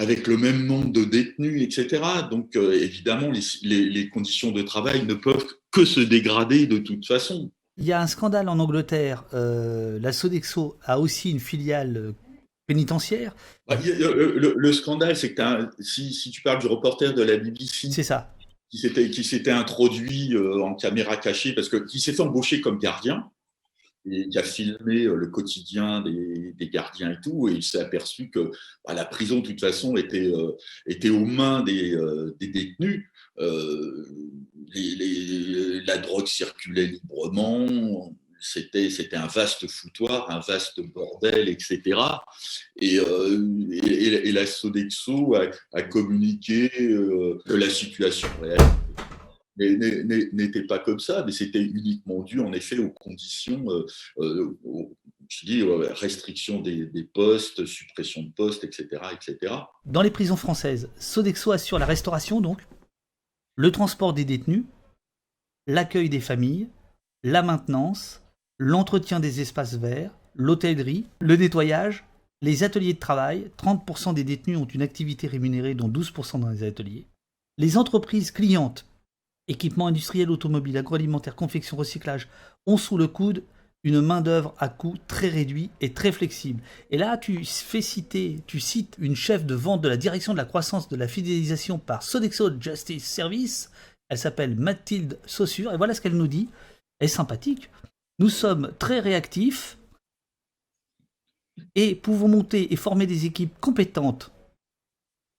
S2: avec le même nombre de détenus, etc. Donc, euh, évidemment, les, conditions de travail ne peuvent que se dégrader de toute façon.
S1: Il y a un scandale en Angleterre. Euh, la Sodexo a aussi une filiale euh, pénitentiaire.
S2: Bah, le, scandale, c'est que si, tu parles du reporter de la BBC,
S1: c'est ça.
S2: qui s'était introduit en caméra cachée, parce que qui s'est fait embaucher comme gardien, et qui a filmé euh, le quotidien des, gardiens et tout, et il s'est aperçu que bah, la prison, de toute façon, était, euh, était aux mains des, euh, détenus. la drogue circulait librement, c'était, c'était un vaste foutoir, un vaste bordel, etc. Et, et, la Sodexo a, a communiqué que la situation réelle n'était pas comme ça, mais c'était uniquement dû en effet aux conditions, euh, euh, je dis, restriction des, postes, suppression de postes, etc., etc.
S1: Dans les prisons françaises, Sodexo assure la restauration donc, le transport des détenus, l'accueil des familles, la maintenance, l'entretien des espaces verts, l'hôtellerie, le nettoyage, les ateliers de travail. 30% des détenus ont une activité rémunérée, dont 12% dans les ateliers. Les entreprises clientes équipements industriels, automobiles, agroalimentaire, confection, recyclage, ont sous le coude une main-d'œuvre à coût très réduit et très flexible. Et là, tu fais citer, tu cites une chef de vente de la direction de la croissance de la fidélisation par Sodexo Justice Service. Elle s'appelle Mathilde Saussure. Et voilà ce qu'elle nous dit. Elle est sympathique. Nous sommes très réactifs. et pouvons monter et former des équipes compétentes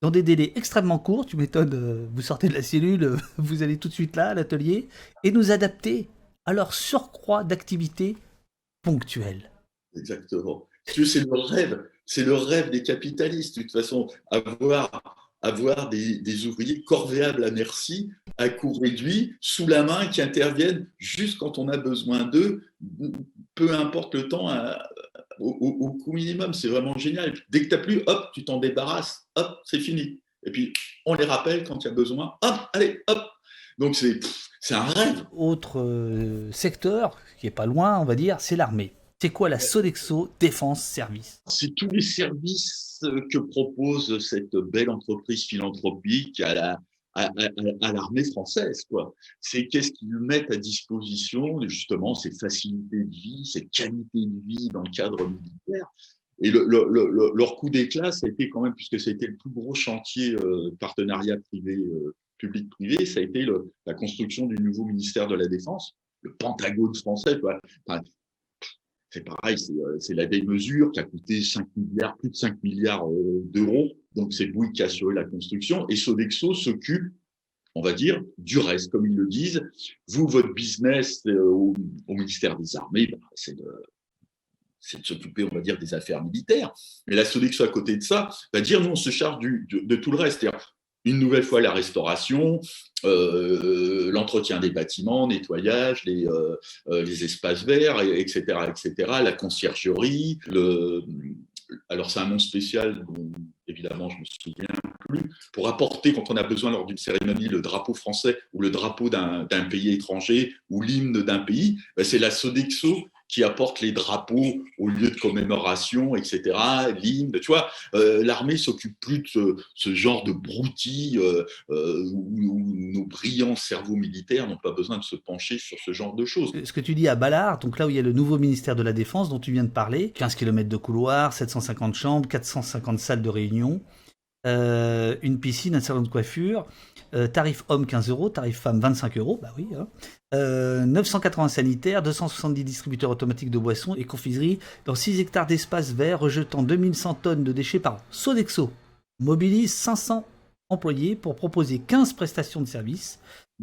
S1: dans des délais extrêmement courts. Tu m'étonnes, euh, vous sortez de la cellule, euh, vous allez tout de suite là à l'atelier et nous adapter à leur surcroît d'activité ponctuelle.
S2: Exactement. C'est le rêve, c'est le rêve des capitalistes. De toute façon, avoir avoir des, ouvriers corvéables à merci, à coût réduit, sous la main, qui interviennent juste quand on a besoin d'eux, peu importe le temps, au, coût minimum. C'est vraiment génial. Dès que tu n'as plus, hop, tu t'en débarrasses, hop, c'est fini. Et puis, on les rappelle quand il y a besoin, hop, allez, hop. Donc, c'est un rêve.
S1: Autre euh, secteur qui est pas loin, on va dire, c'est l'armée. C'est quoi la Sodexo Défense Service?
S2: C'est tous les services que propose cette belle entreprise philanthropique à la, à, l'armée française. quoi. C'est qu'est-ce qu'ils mettent à disposition, justement, ces facilités de vie, cette qualité de vie dans le cadre militaire. Et leur coup d'éclat, ça a été quand même, puisque c'était le plus gros chantier euh, partenariat privé, euh, public-privé, ça a été la construction du nouveau ministère de la Défense, le Pentagone français. Quoi c'est pareil, euh, c'est la démesure qui a coûté 5 milliards, plus de 5 milliards euh, d'euros. Donc c'est Bouygues qui a assuré la construction et Sodexo s'occupe, on va dire, du reste, comme ils le disent. Vous, votre business euh, au, ministère des Armées, bah, c'est de, s'occuper, on va dire, des affaires militaires. Mais la Sodexo, à côté de ça, va dire, nous, on se charge de, de, tout le reste. Une nouvelle fois la restauration, euh, l'entretien des bâtiments, nettoyage, les, euh, euh, les espaces verts, etc., etc., la conciergerie. Le, alors c'est un nom spécial dont évidemment je me souviens plus. Pour apporter quand on a besoin lors d'une cérémonie le drapeau français ou le drapeau d'un pays étranger ou l'hymne d'un pays, ben, c'est la Sodexo qui apporte les drapeaux au lieu de commémoration, etc. L'hymne, tu vois, euh, l'armée s'occupe plus de ce, genre de broutilles euh, euh, où, nos brillants cerveaux militaires n'ont pas besoin de se pencher sur ce genre de choses.
S1: Ce que tu dis à Ballard, donc là où il y a le nouveau ministère de la Défense dont tu viens de parler, 15 km de couloir, 750 chambres, 450 salles de réunion, une piscine, un salon de coiffure, tarif homme 15 euros, tarif femme 25 euros, bah oui, hein. 980 euh, sanitaires, 270 distributeurs automatiques de boissons et confiseries dans 6 hectares d'espace vert, rejetant 2100 tonnes de déchets par an. Sodexo mobilise 500 employés pour proposer 15 prestations de services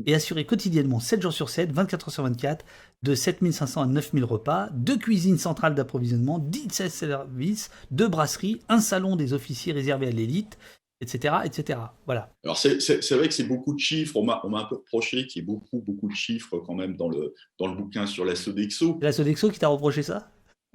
S1: et assurer quotidiennement 7 jours sur 7, 24 heures sur 24, de 7500 à 9000 repas, deux cuisines centrales d'approvisionnement, 17 services, deux brasseries, un salon des officiers réservé à l'élite, etc., etc. Voilà.
S2: Alors c'est vrai que c'est beaucoup de chiffres. On m'a un peu reproché qu'il y ait beaucoup, beaucoup de chiffres quand même dans le, dans le bouquin sur la Sodexo.
S1: La Sodexo qui t'a reproché ça?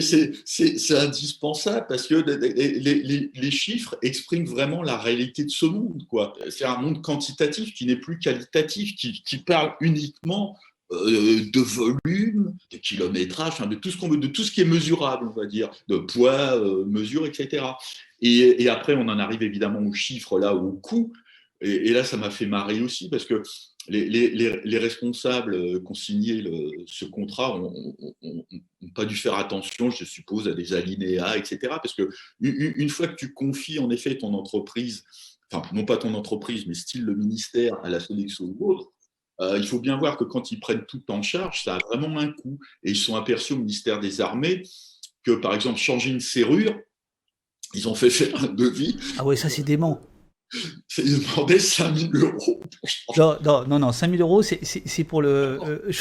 S2: C'est indispensable parce que les, les, chiffres expriment vraiment la réalité de ce monde. C'est un monde quantitatif qui n'est plus qualitatif, qui, qui parle uniquement de volume, de kilométrage, de tout ce qu'on veut, de tout ce qui est mesurable, on va dire, de poids, euh, mesure, etc. Et, après, on en arrive évidemment aux chiffres, là, au coût. Et, là, ça m'a fait marrer aussi parce que les, responsables qui ont signé ce contrat n'ont pas dû faire attention, je suppose, à des alinéas, etc. Parce que une fois que tu confies en effet ton entreprise, enfin non pas ton entreprise, mais style le ministère à la Sodexo ou autre, euh, il faut bien voir que quand ils prennent tout en charge, ça a vraiment un coût. Et ils sont aperçus au ministère des Armées que, par exemple, changer une serrure, ils ont fait faire un devis.
S1: Ah ouais, ça c'est dément.
S2: Ils demandaient 5000 euros.
S1: Non, non, non, non 5000 euros, c'est pour le euh,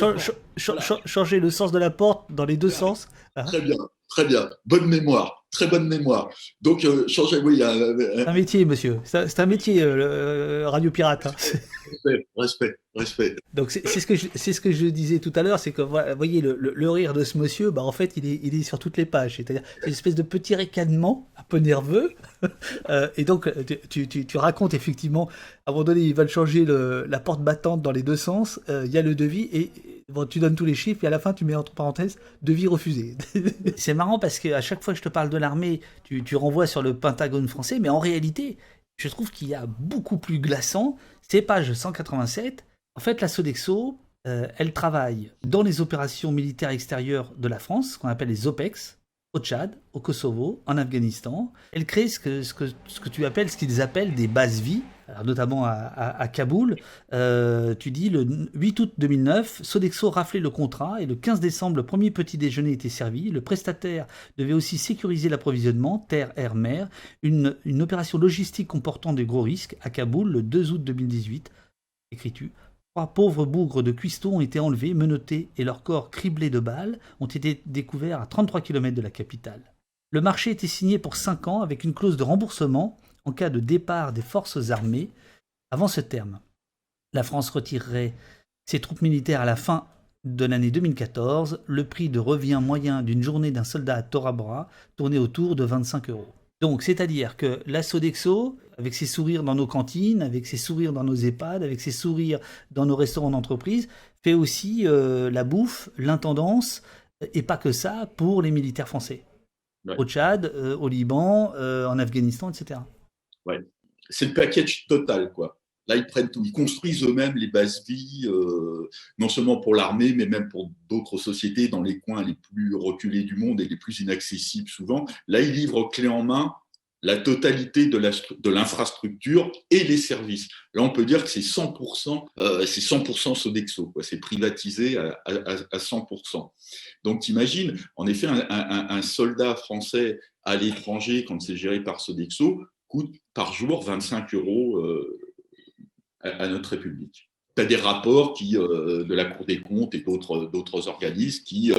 S1: changer le sens de la porte dans les deux sens.
S2: Hein très bien, très bien. Bonne mémoire, très bonne mémoire. Donc, euh, changer, oui.
S1: C'est un métier, monsieur. C'est un métier, euh, Radio Pirate. Hein.
S2: Respect, respect, respect.
S1: Donc, c'est ce, que je, ce que je disais tout à l'heure, c'est que, vous voyez, le, rire de ce monsieur, bah, en fait, il est, il est sur toutes les pages. C'est-à-dire, une espèce de petit ricanement, un peu nerveux. et donc, tu, tu, tu, racontes effectivement, à un moment donné, ils veulent changer le, la porte battante dans les deux sens. Il y a le devis et bon, tu donnes tous les chiffres et à la fin tu mets entre parenthèses devis refusé. c'est marrant parce qu'à chaque fois que je te parle de l'armée, tu, tu, renvoies sur le Pentagone français, mais en réalité, je trouve qu'il y a beaucoup plus glaçant. C'est page 187. En fait, la Sodexo, euh, elle travaille dans les opérations militaires extérieures de la France, ce qu'on appelle les OPEX, au Tchad, au Kosovo, en Afghanistan. Elle crée ce que, tu appelles, ce qu'ils appellent des bases vie, notamment à, Kaboul. Euh, tu dis le 8 août 2009, Sodexo raflait le contrat et le 15 décembre, le premier petit déjeuner était servi. Le prestataire devait aussi sécuriser l'approvisionnement, terre, air, mer. Une, une opération logistique comportant de gros risques à Kaboul le 2 août 2018. Écris-tu Trois pauvres bougres de cuistots ont été enlevés, menottés et leurs corps criblés de balles ont été découverts à 33 km de la capitale. Le marché était signé pour 5 ans avec une clause de remboursement en cas de départ des forces armées avant ce terme. La France retirerait ses troupes militaires à la fin de l'année 2014. Le prix de revient moyen d'une journée d'un soldat à Torabra tournait autour de 25 euros. Donc, c'est-à-dire que la Sodexo, avec ses sourires dans nos cantines, avec ses sourires dans nos EHPAD, avec ses sourires dans nos restaurants d'entreprise, fait aussi euh, la bouffe, l'intendance, et pas que ça, pour les militaires français. Au Tchad, euh, au Liban, euh, en Afghanistan, etc.
S2: Ouais. C'est le package total, quoi. Là, ils prennent tout. Ils construisent eux-mêmes les bases vie, non seulement pour l'armée, mais même pour d'autres sociétés dans les coins les plus reculés du monde et les plus inaccessibles souvent. Là, ils livrent clé en main la totalité de l'infrastructure et les services. Là, on peut dire que c'est 100%, euh, c'est 100% Sodexo, c'est privatisé à, 100%. Donc, t'imagines, en effet, un, soldat français à l'étranger, quand c'est géré par Sodexo, coûte par jour 25 euros euh, à, notre République. Tu as des rapports qui, euh, de la Cour des comptes et d'autres organismes qui,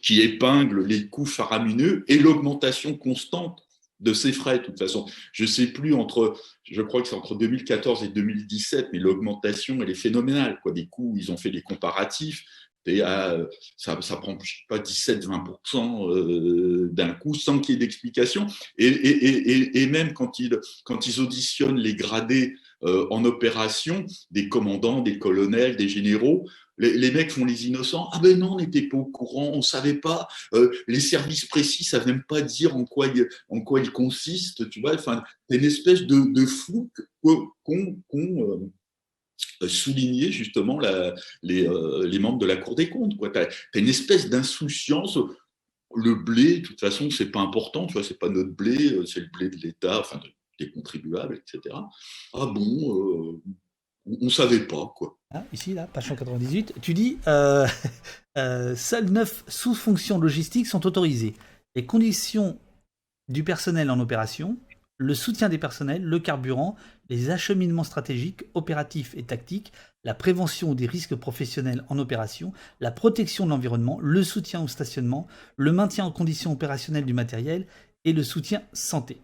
S2: qui épinglent les coûts faramineux et l'augmentation constante de ces frais, de toute façon. Je ne sais plus entre, je crois que c'est entre 2014 et 2017, mais l'augmentation, elle est phénoménale. Quoi. Des coûts, ils ont fait des comparatifs. Et ça, ça prend, je sais pas, 17-20% euh, d'un coup, sans qu'il y ait d'explication. Et, et, et, et, même quand ils, quand ils auditionnent les gradés euh, en opération, des commandants, des colonels, des généraux, les, mecs font les innocents. Ah ben non, on n'était pas au courant, on ne savait pas. Euh, les services précis savent même pas dire en quoi il, en quoi il consiste. Tu vois, enfin, c'est une espèce de, de flou qu'ont euh, souligné justement la, les, les, membres de la Cour des comptes. Tu as, une espèce d'insouciance le blé, de toute façon, c'est pas important, tu vois, c'est pas notre blé, c'est le blé de l'État, enfin, contribuables, etc. Ah bon, euh, on ne savait pas, quoi.
S1: Ah, ici, là, page 198, tu dis euh, euh, seules neuf sous-fonctions logistiques sont autorisées. Les conditions du personnel en opération, le soutien des personnels, le carburant, les acheminements stratégiques, opératifs et tactiques, la prévention des risques professionnels en opération, la protection de l'environnement, le soutien au stationnement, le maintien en condition opérationnelle du matériel et le soutien santé.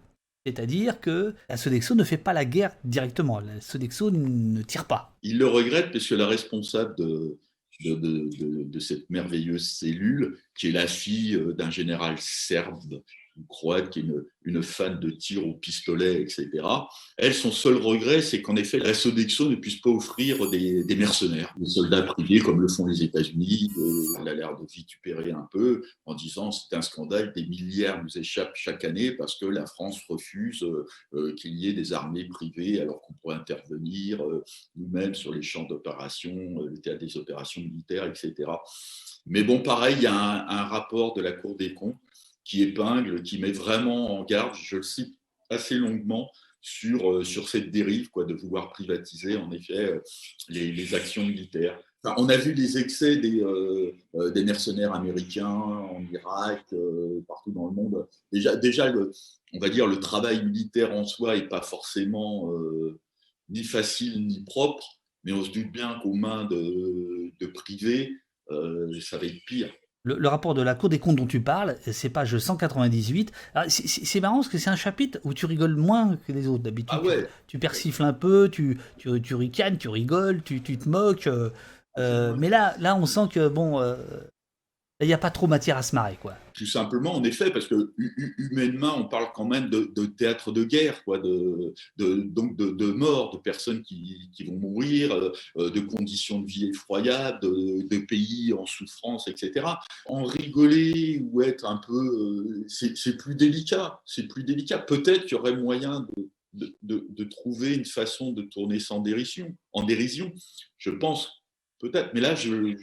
S1: C'est-à-dire que la Sodexo ne fait pas la guerre directement. La Sodexo ne tire pas.
S2: Il le regrette parce que la responsable de, de, cette merveilleuse cellule, qui est la fille euh, d'un général serbe croate qui est une, fan de tir au pistolet, etc. Elle, son seul regret, c'est qu'en effet, la Sodexo ne puisse pas offrir des, mercenaires, des soldats privés comme le font les États-Unis. Elle a l'air de vitupérer un peu en disant c'est un scandale, des milliards nous échappent chaque année parce que la France refuse euh, qu'il y ait des armées privées alors qu'on pourrait intervenir euh, nous-mêmes sur les champs d'opération, euh, théâtre des opérations militaires, etc. Mais bon, pareil, il y a un rapport de la Cour des comptes qui épingle, qui met vraiment en garde, je le cite assez longuement, sur, euh, sur cette dérive quoi, de vouloir privatiser en effet euh, les, actions militaires. on a vu les excès des, euh, mercenaires américains en Irak, partout dans le monde. Déjà, on va dire le travail militaire en soi n'est pas forcément ni facile ni propre, mais on se doute bien qu'aux mains de privés, ça va être pire
S1: le, rapport de la Cour des comptes dont tu parles, c'est page 198. Ah, c'est marrant parce que c'est un chapitre où tu rigoles moins que les autres d'habitude. Ah tu, persifles un peu, tu, tu, tu ricanes, tu rigoles, tu, tu te moques. Euh, euh, mais là, là, on sent que bon, euh, il n'y a pas trop matière à se marrer, quoi.
S2: Tout simplement, en effet, parce que humainement, on parle quand même de, théâtre de guerre, quoi, de, donc de, mort, de personnes qui, vont mourir, euh, de conditions de vie effroyables, de, pays en souffrance, etc. En rigoler ou être un peu, euh, c'est plus délicat, c'est plus délicat. Peut-être qu'il y aurait moyen de, trouver une façon de tourner sans dérision, en dérision. Je pense Peut-être, mais là, je ne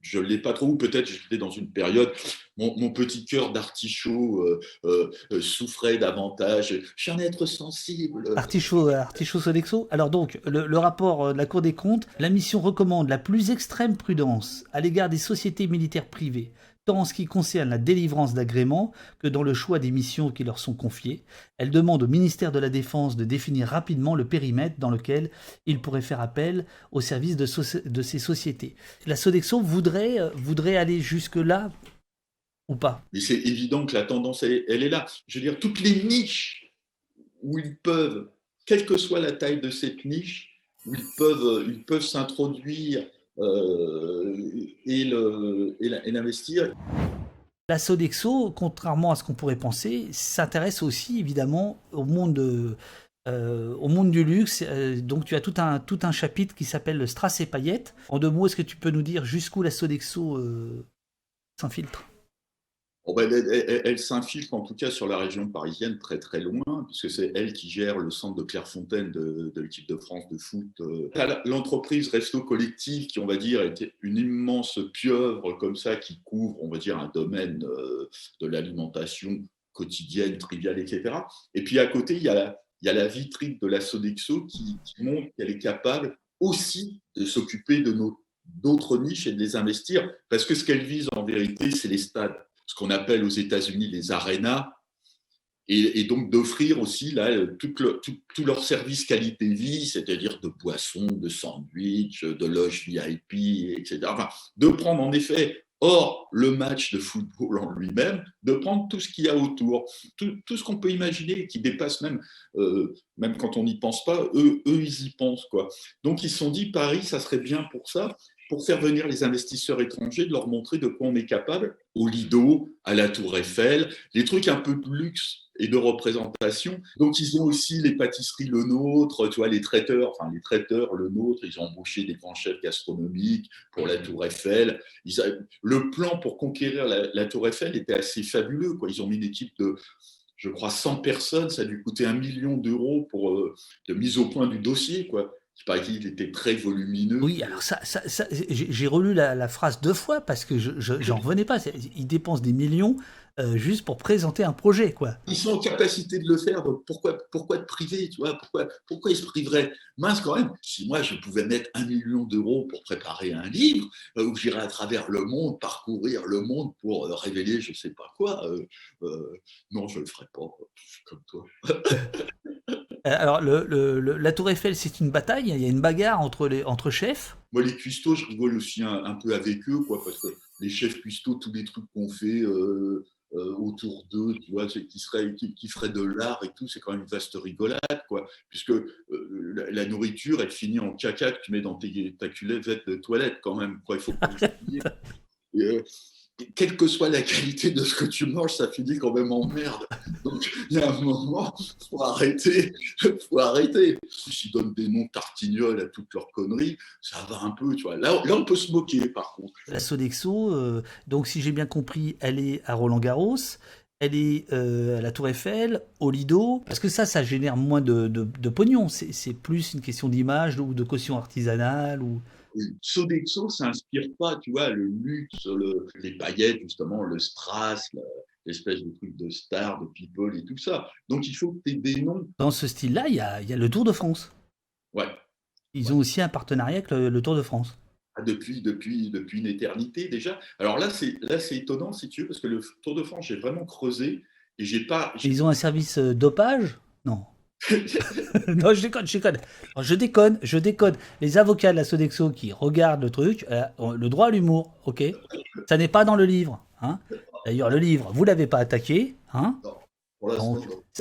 S2: je l'ai pas trop. Peut-être j'étais dans une période, mon, petit cœur d'artichaut euh, euh, euh, souffrait davantage. Je suis un être sensible.
S1: Artichaut, artichaut Sodexo. Alors donc, le, rapport de la Cour des comptes, la mission recommande la plus extrême prudence à l'égard des sociétés militaires privées tant en ce qui concerne la délivrance d'agréments que dans le choix des missions qui leur sont confiées. Elle demande au ministère de la Défense de définir rapidement le périmètre dans lequel il pourrait faire appel au service de, ces sociétés. La Sodexo voudrait, euh, voudrait aller jusque-là ou pas?
S2: Mais c'est évident que la tendance, elle, est là. Je veux dire, toutes les niches où ils peuvent, quelle que soit la taille de cette niche, où ils peuvent, ils peuvent s'introduire euh, et l'investir.
S1: La Sodexo, contrairement à ce qu'on pourrait penser, s'intéresse aussi évidemment au monde, euh, au monde du luxe. Euh, donc tu as tout un, tout un chapitre qui s'appelle Strass et paillettes. En deux mots, est-ce que tu peux nous dire jusqu'où la Sodexo s'infiltre?
S2: Ben, elle, s'infiltre en tout cas sur la région parisienne très très loin, puisque c'est elle qui gère le centre de Clairefontaine de, l'équipe de France de foot. Euh. L'entreprise Resto Collectif, qui on va dire était une immense pieuvre comme ça, qui couvre on va dire un domaine euh, de l'alimentation quotidienne, triviale, etc. Et puis à côté, il y a la, vitrine de la Sodexo qui, qui montre qu'elle est capable aussi de s'occuper de d'autres niches et de les investir, parce que ce qu'elle vise en vérité, c'est les stades ce qu'on appelle aux États-Unis les arénas, et, donc d'offrir aussi là, tout, tout, leur service qualité-vie, c'est-à-dire de boissons, de sandwichs, de loges VIP, etc. Enfin, de prendre en effet, hors le match de football en lui-même, de prendre tout ce qu'il y a autour, tout, ce qu'on peut imaginer, qui dépasse même, euh, même quand on n'y pense pas, eux, eux, ils y pensent. Quoi. Donc ils se sont dit, Paris, ça serait bien pour ça pour faire venir les investisseurs étrangers, de leur montrer de quoi on est capable, au Lido, à la Tour Eiffel, les trucs un peu de luxe et de représentation. Donc, ils ont aussi les pâtisseries Le Nôtre, tu vois, les traiteurs, enfin, les traiteurs Le Nôtre, ils ont embauché des grands chefs gastronomiques pour la Tour Eiffel. le plan pour conquérir la, Tour Eiffel était assez fabuleux, quoi. Ils ont mis une équipe de, je crois, 100 personnes, ça a dû coûter un million d'euros pour euh, de mise au point du dossier, quoi. Il paraît qu'il était très volumineux.
S1: Oui, alors ça, ça, j'ai relu la, phrase deux fois parce que je n'en revenais pas. Il dépense des millions euh, juste pour présenter un projet, quoi.
S2: Ils sont en capacité de le faire, donc pourquoi, pourquoi te priver, tu vois? Pourquoi, pourquoi ils se priveraient? Mince quand même, si moi je pouvais mettre un million d'euros pour préparer un livre, euh, où j'irais à travers le monde, parcourir le monde pour euh, révéler je sais pas quoi, non, je le ferais pas, comme toi.
S1: Alors, le, la Tour Eiffel, c'est une bataille, il y a une bagarre entre, les, entre chefs.
S2: Moi, les cuistots, je rigole aussi un, peu avec eux, quoi, parce que les chefs cuistots, tous les trucs qu'on fait, euh, autour d'eux, tu vois, qui, serait, qui, ferait de l'art et tout, c'est quand même une vaste rigolade, quoi. Puisque euh, la, nourriture, elle finit en caca que tu mets dans tes, ta culette de toilette, quand même. Quoi. Il faut pas quelle que soit la qualité de ce que tu manges, ça finit quand même en merde. Donc, il y a un moment, il faut arrêter. faut arrêter. S'ils donnent des noms tartignoles à toutes leurs conneries, ça va un peu, tu vois. Là, là on peut se moquer, par contre.
S1: La Sodexo, euh, donc si j'ai bien compris, elle est à Roland-Garros. Elle est euh, à la Tour Eiffel, au Lido, parce que ça, ça génère moins de, de, pognon. C'est plus une question d'image ou de caution artisanale ou...
S2: Sodexo s'inspire pas, tu vois, le luxe, les paillettes, justement, le strass, l'espèce de truc de star, de people et tout ça. Donc il faut que tu aies des noms.
S1: Dans ce style-là, il y a, y a, le Tour de France.
S2: Ouais.
S1: Ils ont aussi un partenariat avec le, Tour de France.
S2: Ah, depuis, depuis, depuis une éternité déjà. Alors là, c'est là c'est étonnant si tu veux parce que le Tour de France, j'ai vraiment creusé et j'ai pas.
S1: Ils ont un service euh, dopage? Non. non, je déconne, je déconne. Je déconne, je déconne. Les avocats de la Sodexo qui regardent le truc, euh, le droit à l'humour, ok? Ça n'est pas dans le livre. Hein D'ailleurs, le livre, vous l'avez pas attaqué. Hein?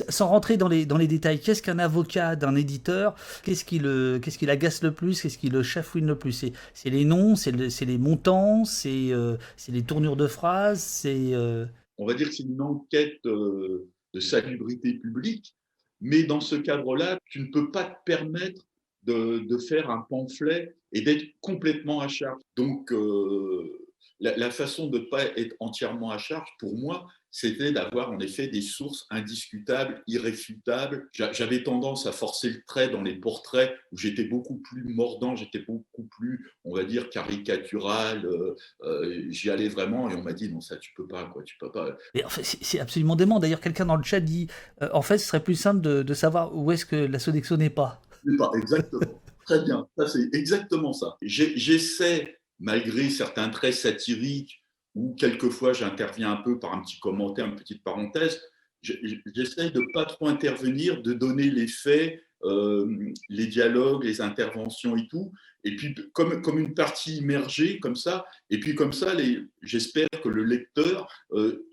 S1: Sans rentrer dans les, dans les détails, qu'est-ce qu'un avocat d'un éditeur Qu'est-ce qui, le, qu'est-ce qui l'agace le plus Qu'est-ce qui le chafouine le plus? C'est, les noms, c'est, les montants, c'est, euh, les tournures de phrases, c'est... Euh,
S2: On va dire que c'est une enquête de salubrité publique mais dans ce cadre-là, tu ne peux pas te permettre de, faire un pamphlet et d'être complètement à charge. Donc, euh, la, façon de ne pas être entièrement à charge, pour moi, c'était d'avoir en effet des sources indiscutables, irréfutables. J'avais tendance à forcer le trait dans les portraits où j'étais beaucoup plus mordant, j'étais beaucoup plus, on va dire, caricatural. Euh, euh, j'y allais vraiment et on m'a dit non, ça tu peux pas, quoi, tu peux pas.
S1: en fait, c'est absolument dément. D'ailleurs, quelqu'un dans le chat dit euh, en fait, ce serait plus simple de, savoir où est-ce que la Sodexo n'est pas.
S2: pas, exactement. Très bien, ça c'est exactement ça. J'essaie, malgré certains traits satiriques, ou quelquefois j'interviens un peu par un petit commentaire, une petite parenthèse, j'essaie de ne pas trop intervenir, de donner les faits, euh, les dialogues, les interventions et tout, et puis comme, comme une partie immergée, comme ça, et puis comme ça, j'espère que le lecteur euh,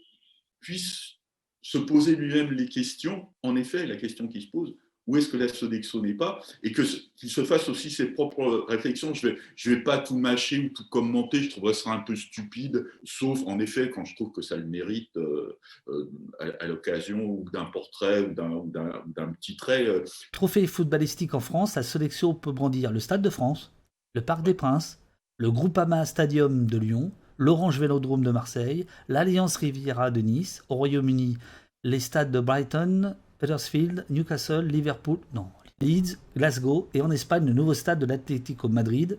S2: puisse se poser lui-même les questions, en effet, la question qui se pose, où est-ce que la Sodexo n'est pas, et qu'il se fasse aussi ses propres réflexions. Je ne vais, pas tout mâcher ou tout commenter, je trouverais ça un peu stupide, sauf en effet quand je trouve que ça le mérite euh, euh, à, l'occasion ou d'un portrait ou d'un petit trait. Euh.
S1: Trophée footballistique en France, la Sodexo peut brandir le Stade de France, le Parc des Princes, le Groupama Stadium de Lyon, l'Orange Vélodrome de Marseille, l'Alliance Riviera de Nice, au Royaume-Uni, les stades de Brighton, Petersfield, Newcastle, Liverpool, non, Leeds, Glasgow et en Espagne le nouveau stade de l'Atlético Madrid.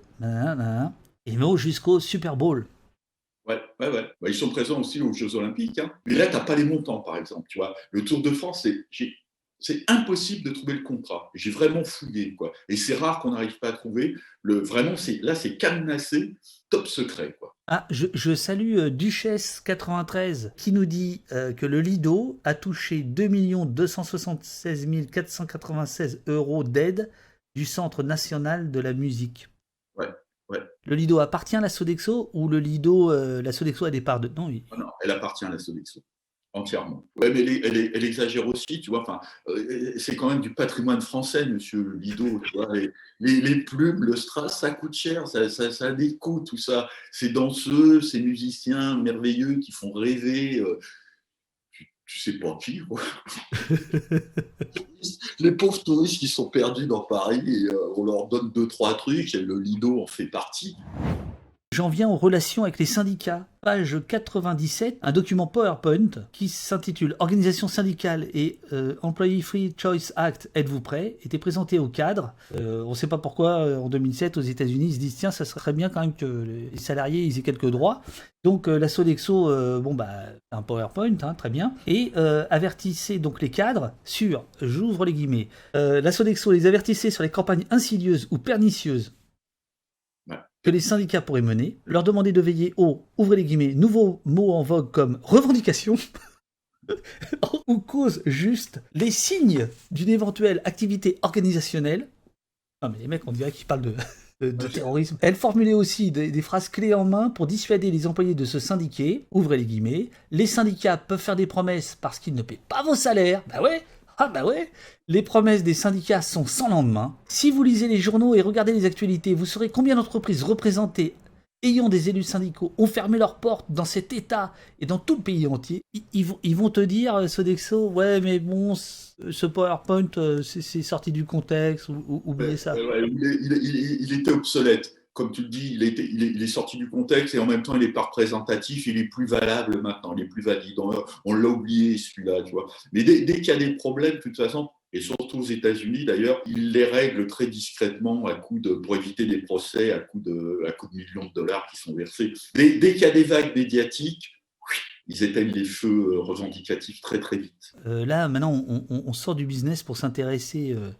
S1: Et non jusqu'au Super Bowl.
S2: Ouais, ouais, ouais. Bah, ils sont présents aussi aux Jeux Olympiques. Hein. Mais là, tu n'as pas les montants, par exemple. Tu vois, le Tour de France, c'est impossible de trouver le contrat. J'ai vraiment fouillé, quoi. Et c'est rare qu'on n'arrive pas à trouver. Le, vraiment, là, c'est cadenassé, top secret, quoi.
S1: Ah, je, salue euh, Duchesse93 qui nous dit euh, que le Lido a touché 2 276 496 euros d'aide du Centre national de la musique.
S2: Ouais, ouais.
S1: Le Lido appartient à la Sodexo ou le Lido, euh, la Sodexo a des parts de?
S2: Non, non, elle appartient à la Sodexo. Entièrement. Ouais, mais elle, exagère aussi, tu vois. Enfin, euh, c'est quand même du patrimoine français, monsieur Lido. Tu vois, les, plumes, le strass, ça coûte cher, ça, ça, a des coûts, tout ça. Ces danseux, ces musiciens merveilleux qui font rêver. Euh, tu, sais pas qui, quoi. les pauvres touristes qui sont perdus dans Paris, et, euh, on leur donne deux, trois trucs, et le Lido en fait partie.
S1: J'en viens aux relations avec les syndicats. Page 97, un document PowerPoint qui s'intitule Organisation syndicale et euh, Employee Free Choice Act, êtes-vous prêt? était présenté au cadre. Euh, on ne sait pas pourquoi euh, en 2007 aux États-Unis ils se disent tiens ça serait bien quand même que les salariés ils aient quelques droits. Donc la Sodexo, bon bah un PowerPoint, hein, très bien, et avertissait donc les cadres sur, j'ouvre les guillemets, la Sodexo les avertissait sur les campagnes insidieuses ou pernicieuses que les syndicats pourraient mener, leur demander de veiller au, ouvrez les guillemets, nouveaux mots en vogue comme revendication, ou cause juste les signes d'une éventuelle activité organisationnelle. Non mais les mecs, on dirait qu'ils parlent de, terrorisme. Elle formulait aussi des, des, phrases clés en main pour dissuader les employés de se syndiquer. Ouvrez les guillemets. Les syndicats peuvent faire des promesses parce qu'ils ne paient pas vos salaires. Bah ouais, ah bah ouais Les promesses des syndicats sont sans lendemain. Si vous lisez les journaux et regardez les actualités, vous saurez combien d'entreprises représentées ayant des élus syndicaux ont fermé leurs portes dans cet État et dans tout le pays entier. Ils, vont, te dire, euh, Sodexo, ouais mais bon, ce PowerPoint, euh, c'est sorti du contexte, ou, oubliez ça.
S2: il, était obsolète comme tu le dis, il, il, est, sorti du contexte et en même temps, il n'est pas représentatif, il est plus valable maintenant, il est plus valide. On, l'a oublié, celui-là, tu vois. Mais dès, qu'il y a des problèmes, de toute façon, et surtout aux États-Unis d'ailleurs, ils les règlent très discrètement à coup de, pour éviter des procès à coup de, à coup de millions de dollars qui sont versés. Dès, qu'il y a des vagues médiatiques, ils éteignent les feux euh, revendicatifs très très vite.
S1: Euh, là, maintenant, on, sort du business pour s'intéresser euh,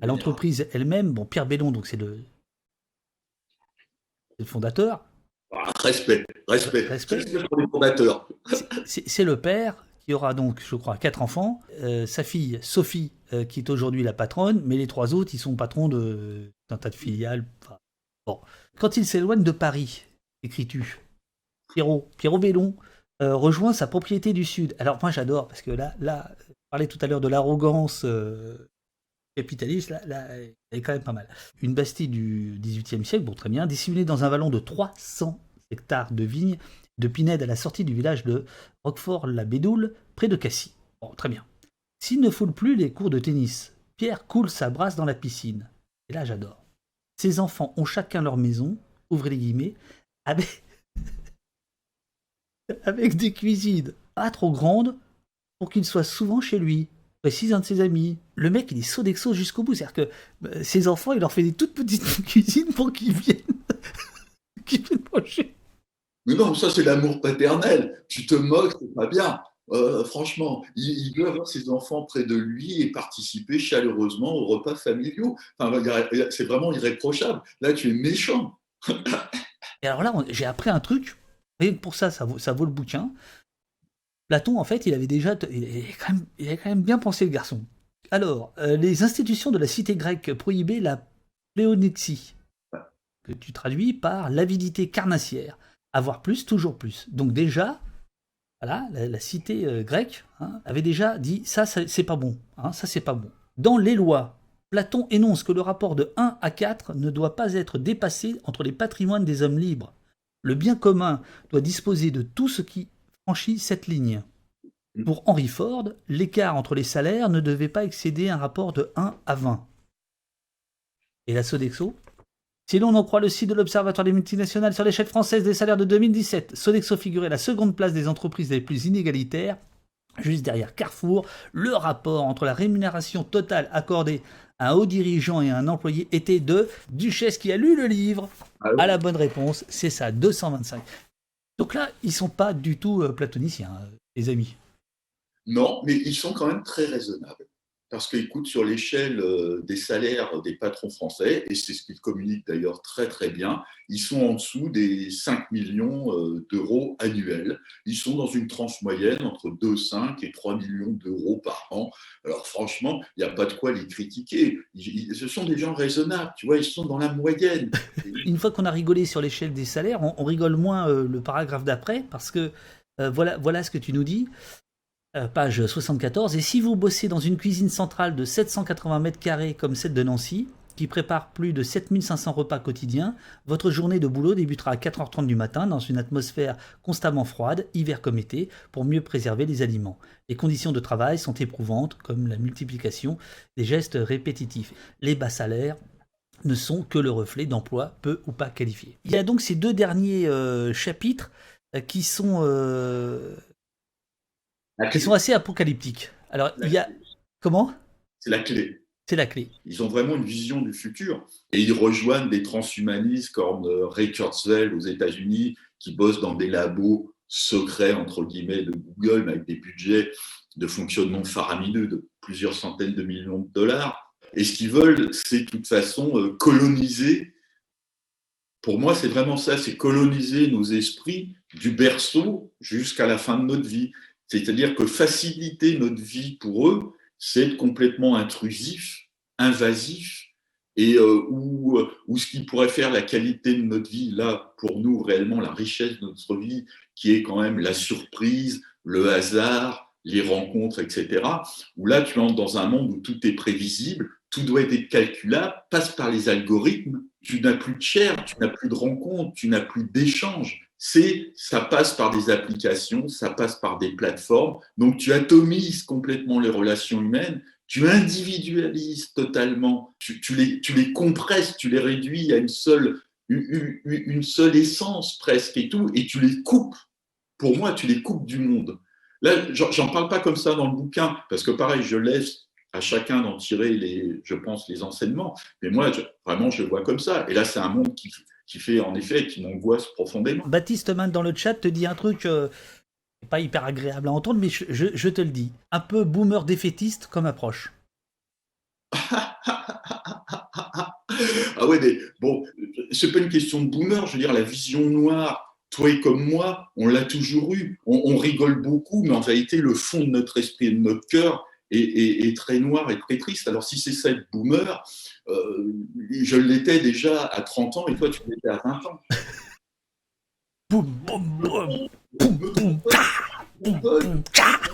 S1: à l'entreprise elle-même. Bon, Pierre Bellon, donc c'est le, le fondateur.
S2: Ah, respect, respect, respect, pour les fondateurs.
S1: C'est le père qui aura donc, je crois, quatre enfants. Euh, sa fille, Sophie, euh, qui est aujourd'hui la patronne, mais les trois autres, ils sont patrons d'un tas de filiales. bon. Quand il s'éloigne de Paris, écris-tu, Pierrot, Pierrot Bellon euh, rejoint sa propriété du Sud. Alors moi j'adore, parce que là, là, je parlais tout à l'heure de l'arrogance capitaliste, là, est quand même pas mal. Une Bastille du XVIIIe siècle, bon très bien, dissimulée dans un vallon de 300 hectares de vignes, de Pinède à la sortie du village de Roquefort-la-Bédoule, près de Cassis. Bon, très bien. S'il ne foule plus les cours de tennis, Pierre coule sa brasse dans la piscine. Et là, j'adore. Ses enfants ont chacun leur maison, ouvrez les guillemets, avec, avec des cuisines pas trop grandes pour qu'il soit souvent chez lui. Précise un de ses amis. Le mec, il est Sodexo jusqu'au bout. C'est-à-dire que euh, ses enfants, il leur fait des toutes petites cuisines pour qu'ils viennent, qu'ils viennent manger.
S2: Mais non, ça, c'est l'amour paternel. Tu te moques, c'est pas bien. Euh, franchement, il, veut avoir ses enfants près de lui et participer chaleureusement aux repas familiaux. Enfin, c'est vraiment irréprochable. Là, tu es méchant.
S1: et alors là, j'ai appris un truc. Et pour ça, ça vaut, ça vaut le bouquin. Platon, en fait, il avait déjà, il avait quand même, bien pensé le garçon. Alors, euh, les institutions de la cité grecque prohibaient la pléonexie, que tu traduis par l'avidité carnassière, avoir plus, toujours plus. Donc déjà, voilà, la, cité euh, grecque hein, avait déjà dit ça, c'est pas bon, hein, ça c'est pas bon. Dans les lois, Platon énonce que le rapport de 1 à 4 ne doit pas être dépassé entre les patrimoines des hommes libres. Le bien commun doit disposer de tout ce qui franchit cette ligne. Mm. Pour Henry Ford, l'écart entre les salaires ne devait pas excéder un rapport de 1 à 20. Et la Sodexo? Si l'on en croit le site de l'Observatoire des multinationales sur l'échelle française des salaires de 2017, Sodexo figurait la seconde place des entreprises les plus inégalitaires. Juste derrière Carrefour, le rapport entre la rémunération totale accordée à un haut dirigeant et à un employé était de Duchesse qui a lu le livre. Ah à la bonne réponse, c'est ça, 225. Donc là, ils sont pas du tout euh, platoniciens, euh, les amis.
S2: Non, mais ils sont quand même très raisonnables. Parce qu'écoute, sur l'échelle euh, des salaires des patrons français, et c'est ce qu'ils communiquent d'ailleurs très très bien, ils sont en dessous des 5 millions d'euros annuels. Ils sont dans une tranche moyenne entre 2,5 et 3 millions d'euros par an. Alors franchement, il n'y a pas de quoi les critiquer. ce sont des gens raisonnables, tu vois, ils sont dans la moyenne.
S1: une fois qu'on a rigolé sur l'échelle des salaires, on, rigole moins euh, le paragraphe d'après, parce que euh, voilà, voilà ce que tu nous dis. Euh, page 74. Et si vous bossez dans une cuisine centrale de 780 mètres carrés comme celle de Nancy, qui prépare plus de 7500 repas quotidiens, votre journée de boulot débutera à 4h30 du matin dans une atmosphère constamment froide, hiver comme été, pour mieux préserver les aliments. Les conditions de travail sont éprouvantes, comme la multiplication des gestes répétitifs. Les bas salaires ne sont que le reflet d'emplois peu ou pas qualifiés. Il y a donc ces deux derniers euh, chapitres euh, qui sont qui sont assez apocalyptiques. Alors il y a comment?
S2: C'est la clé.
S1: C'est la clé.
S2: Ils ont vraiment une vision du futur et ils rejoignent des transhumanistes comme Ray Kurzweil aux États-Unis qui bossent dans des labos secrets entre guillemets de Google avec des budgets de fonctionnement faramineux de plusieurs centaines de millions de dollars et ce qu'ils veulent, c'est de toute façon euh, coloniser. Pour moi, c'est vraiment ça, c'est coloniser nos esprits du berceau jusqu'à la fin de notre vie. C'est-à-dire que faciliter notre vie pour eux, c'est être complètement intrusif, invasif, et euh, où, où, ce qui pourrait faire la qualité de notre vie, là, pour nous, réellement, la richesse de notre vie, qui est quand même la surprise, le hasard, les rencontres, etc., où là, tu entres dans un monde où tout est prévisible, tout doit être calculable, passe par les algorithmes. Tu n'as plus de chair, tu n'as plus de rencontres, tu n'as plus d'échanges. C'est, ça passe par des applications, ça passe par des plateformes. Donc tu atomises complètement les relations humaines, tu individualises totalement, tu, les, tu les compresses, tu les réduis à une seule, une seule essence presque et tout, et tu les coupes. Pour moi, tu les coupes du monde. Là, j'en parle pas comme ça dans le bouquin, parce que pareil, je laisse à chacun d'en tirer, les, je pense, les enseignements. Mais moi, vraiment, je le vois comme ça. Et là, c'est un monde qui, qui fait, en effet, qui m'angoisse profondément.
S1: Baptiste Man, dans le chat, te dit un truc euh, pas hyper agréable à entendre, mais je, je, te le dis. Un peu boomer défaitiste comme approche.
S2: ah ouais, mais bon, c'est pas une question de boomer, je veux dire, la vision noire, toi et comme moi, on l'a toujours eu. On, on rigole beaucoup, mais en réalité, le fond de notre esprit et de notre cœur, est, très noir et très triste. Alors si c'est cette boomer, euh, je l'étais déjà à 30 ans et toi tu l'étais à 20 ans.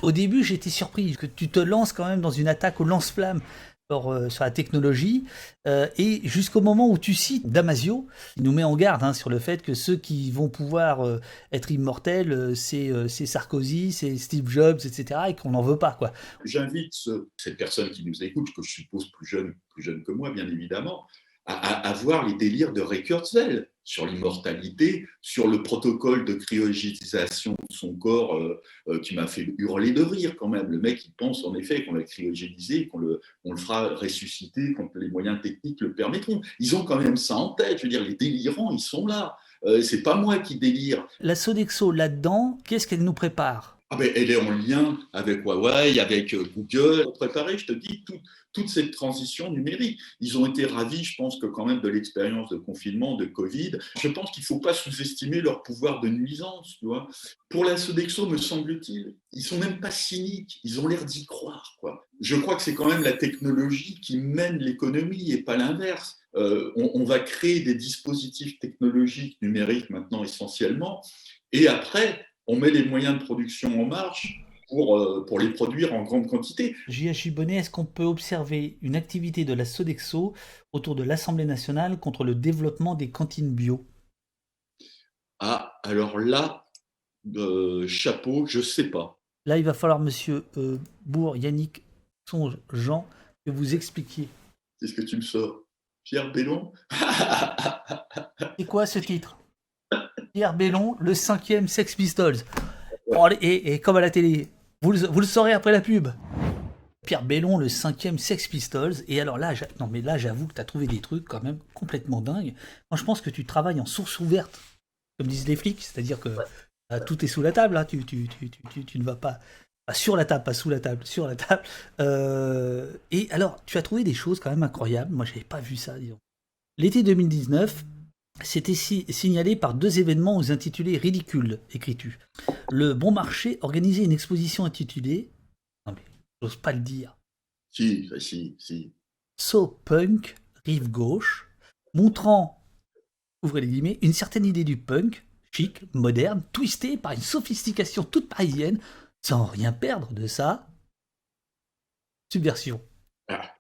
S1: Au début, j'étais surpris que tu te lances quand même dans une attaque au lance-flamme sur la technologie, euh, et jusqu'au moment où tu cites Damasio, il nous met en garde hein, sur le fait que ceux qui vont pouvoir euh, être immortels, c'est Sarkozy, c'est Steve Jobs, etc., et qu'on n'en veut pas. quoi.
S2: J'invite cette personne qui nous écoute, que je suppose plus jeune, plus jeune que moi, bien évidemment, à, voir les délires de Ray Kurzweil sur l'immortalité, sur le protocole de cryogénisation de son corps euh, euh, qui m'a fait hurler de rire quand même. Le mec, il pense en effet qu'on va cryogéniser, qu'on le, on le fera ressusciter quand les moyens techniques le permettront. Ils ont quand même ça en tête. Je veux dire, les délirants, ils sont là. Euh, c'est pas moi qui délire.
S1: La Sodexo là-dedans, qu'est-ce qu'elle nous prépare?
S2: Ah ben, elle est en lien avec Huawei, avec Google. Préparer, je te dis, tout, toute cette transition numérique. Ils ont été ravis, je pense que quand même de l'expérience de confinement, de Covid. Je pense qu'il ne faut pas sous-estimer leur pouvoir de nuisance. Tu vois. Pour la Sodexo, me semble-t-il, ils sont même pas cyniques. Ils ont l'air d'y croire. Quoi. Je crois que c'est quand même la technologie qui mène l'économie et pas l'inverse. Euh, on va créer des dispositifs technologiques numériques maintenant essentiellement, et après, on met les moyens de production en marche pour, euh, pour les produire en grande quantité.
S1: J.H. Bonnet, est-ce qu'on peut observer une activité de la Sodexo autour de l'Assemblée nationale contre le développement des cantines bio?
S2: Ah, alors là, euh, chapeau, je ne sais pas.
S1: Là, il va falloir, monsieur euh, Bourg, Yannick, Songe, Jean, que vous expliquiez.
S2: Qu'est-ce que tu me sors? Pierre Bellon?
S1: C'est quoi ce titre? Pierre Bellon, le cinquième Sex Pistols. et, comme à la télé, vous le, saurez après la pub. Pierre Bellon, le cinquième Sex Pistols. Et alors là, non mais là, j'avoue que tu as trouvé des trucs quand même complètement dingues. Moi, je pense que tu travailles en source ouverte, comme disent les flics. C'est-à-dire que euh, tout est sous la table. Hein. Tu, tu, ne vas pas, sur la table, pas sous la table, sur la table. Euh, et alors, tu as trouvé des choses quand même incroyables. Moi, je n'avais pas vu ça, disons. L'été 2019, c'était signalé par deux événements aux intitulés ridicules, écris-tu. Le Bon Marché organisait une exposition intitulée, non mais j'ose pas le dire.
S2: Si, si, si.
S1: So Punk, rive gauche, montrant, ouvrez les guillemets, une certaine idée du punk, chic, moderne, twisté par une sophistication toute parisienne, sans rien perdre de sa subversion.
S2: Ah,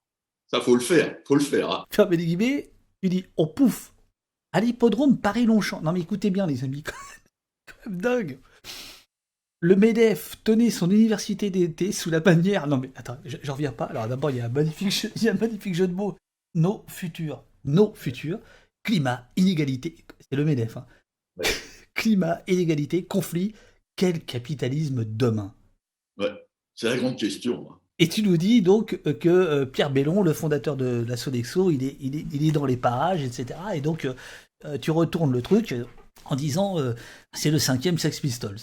S2: ça faut le faire, faut le faire. Hein.
S1: Fermez les guillemets, tu dis, oh pouf, à l'hippodrome Paris-Longchamp. Non mais écoutez bien les amis, quand même dingue. Le MEDEF tenait son université d'été sous la bannière. Non mais attends, j'en reviens pas. Alors d'abord, il y a un magnifique jeu, il y a un magnifique jeu de mots. Nos futurs, nos futurs, climat, inégalité. C'est le MEDEF. Hein. climat, inégalité, conflit. Quel capitalisme demain?
S2: Ouais, c'est la grande question.
S1: Et tu nous dis donc euh, que euh, Pierre Bellon, le fondateur de la Sodexo, il est, il est, il est dans les parages, etc. Et donc euh, tu retournes le truc en disant c'est le cinquième Sex Pistols.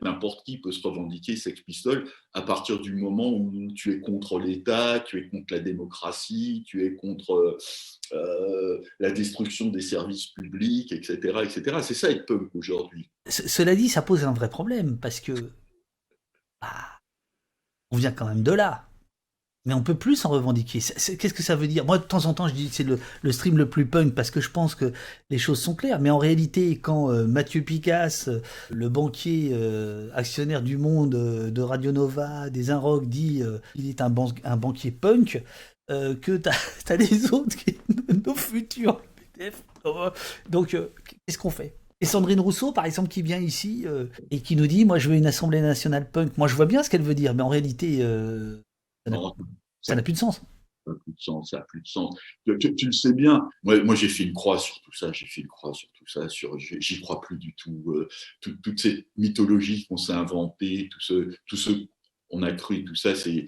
S2: N'importe qui peut se revendiquer Sex Pistols à partir du moment où tu es contre l'État, tu es contre la démocratie, tu es contre la destruction des services publics, etc. etc. C'est ça être punk aujourd'hui.
S1: Cela dit, ça pose un vrai problème parce que. Bah, on vient quand même de là. Mais on peut plus s'en revendiquer. Qu'est-ce que ça veut dire? Moi, de temps en temps, je dis que c'est le, stream le plus punk parce que je pense que les choses sont claires. Mais en réalité, quand euh, Mathieu Picasse, euh, le banquier euh, actionnaire du monde de Radio Nova, des Inrock, dit qu'il est un, banquier punk, que tu as, les autres qui nos futurs Donc, qu'est-ce qu'on fait? Et Sandrine Rousseau, par exemple, qui vient ici euh, et qui nous dit Moi, je veux une Assemblée nationale punk. Moi, je vois bien ce qu'elle veut dire, mais en réalité, euh, ça n'a plus de sens.
S2: Ça n'a plus de sens, ça n'a plus de sens. Tu, le sais bien. Moi, moi j'ai fait une croix sur tout ça. J'ai fait une croix sur tout ça. Sur, j'y crois plus du tout. Euh, toutes ces mythologies qu'on s'est inventées, tout ce, tout ce on a cru, tout ça, c'est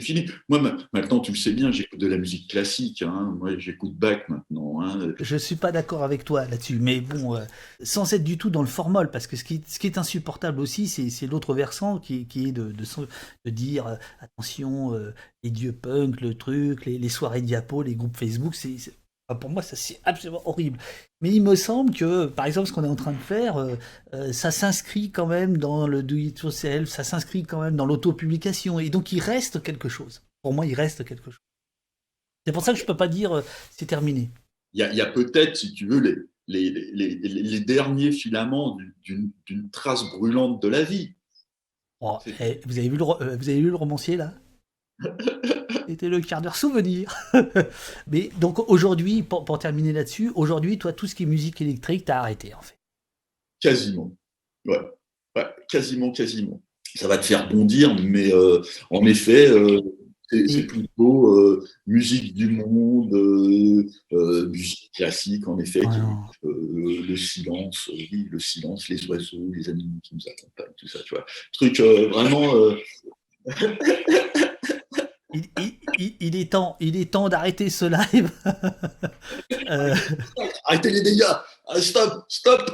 S2: fini. Moi, maintenant, tu le sais bien, j'écoute de la musique classique. Hein. Moi, j'écoute Bach maintenant. Hein.
S1: Je ne suis pas d'accord avec toi là-dessus, mais bon, euh, sans être du tout dans le formol, parce que ce qui, ce qui est insupportable aussi, c'est l'autre versant qui, qui, est de, de, dire euh, attention, euh, les dieux punk, le truc, les, les, soirées diapo, les groupes Facebook, c'est pour moi, ça c'est absolument horrible. Mais il me semble que, par exemple, ce qu'on est en train de faire, euh, euh, ça s'inscrit quand même dans le do it yourself, ça s'inscrit quand même dans l'autopublication, et donc il reste quelque chose. Pour moi, il reste quelque chose. C'est pour ça que je ne peux pas dire euh, c'est terminé.
S2: Il y a, peut-être, si tu veux, les, les, derniers filaments d'une trace brûlante de la vie.
S1: Oh, eh, vous, avez vu le, vous avez vu le romancier là? C'était le quart d'heure souvenir. Mais donc aujourd'hui, pour, terminer là-dessus, aujourd'hui, toi, tout ce qui est musique électrique, t'as arrêté en fait.
S2: Quasiment. Ouais. ouais. quasiment, quasiment. Ça va te faire bondir, mais euh, en effet, euh, C'est plutôt euh, musique du monde, musique classique en effet, le silence, oui, le silence, les oiseaux, les animaux qui nous accompagnent, tout ça, tu vois. Truc vraiment.
S1: il, est temps, il est temps d'arrêter ce live.
S2: Arrêtez les dégâts. Ah, stop, stop.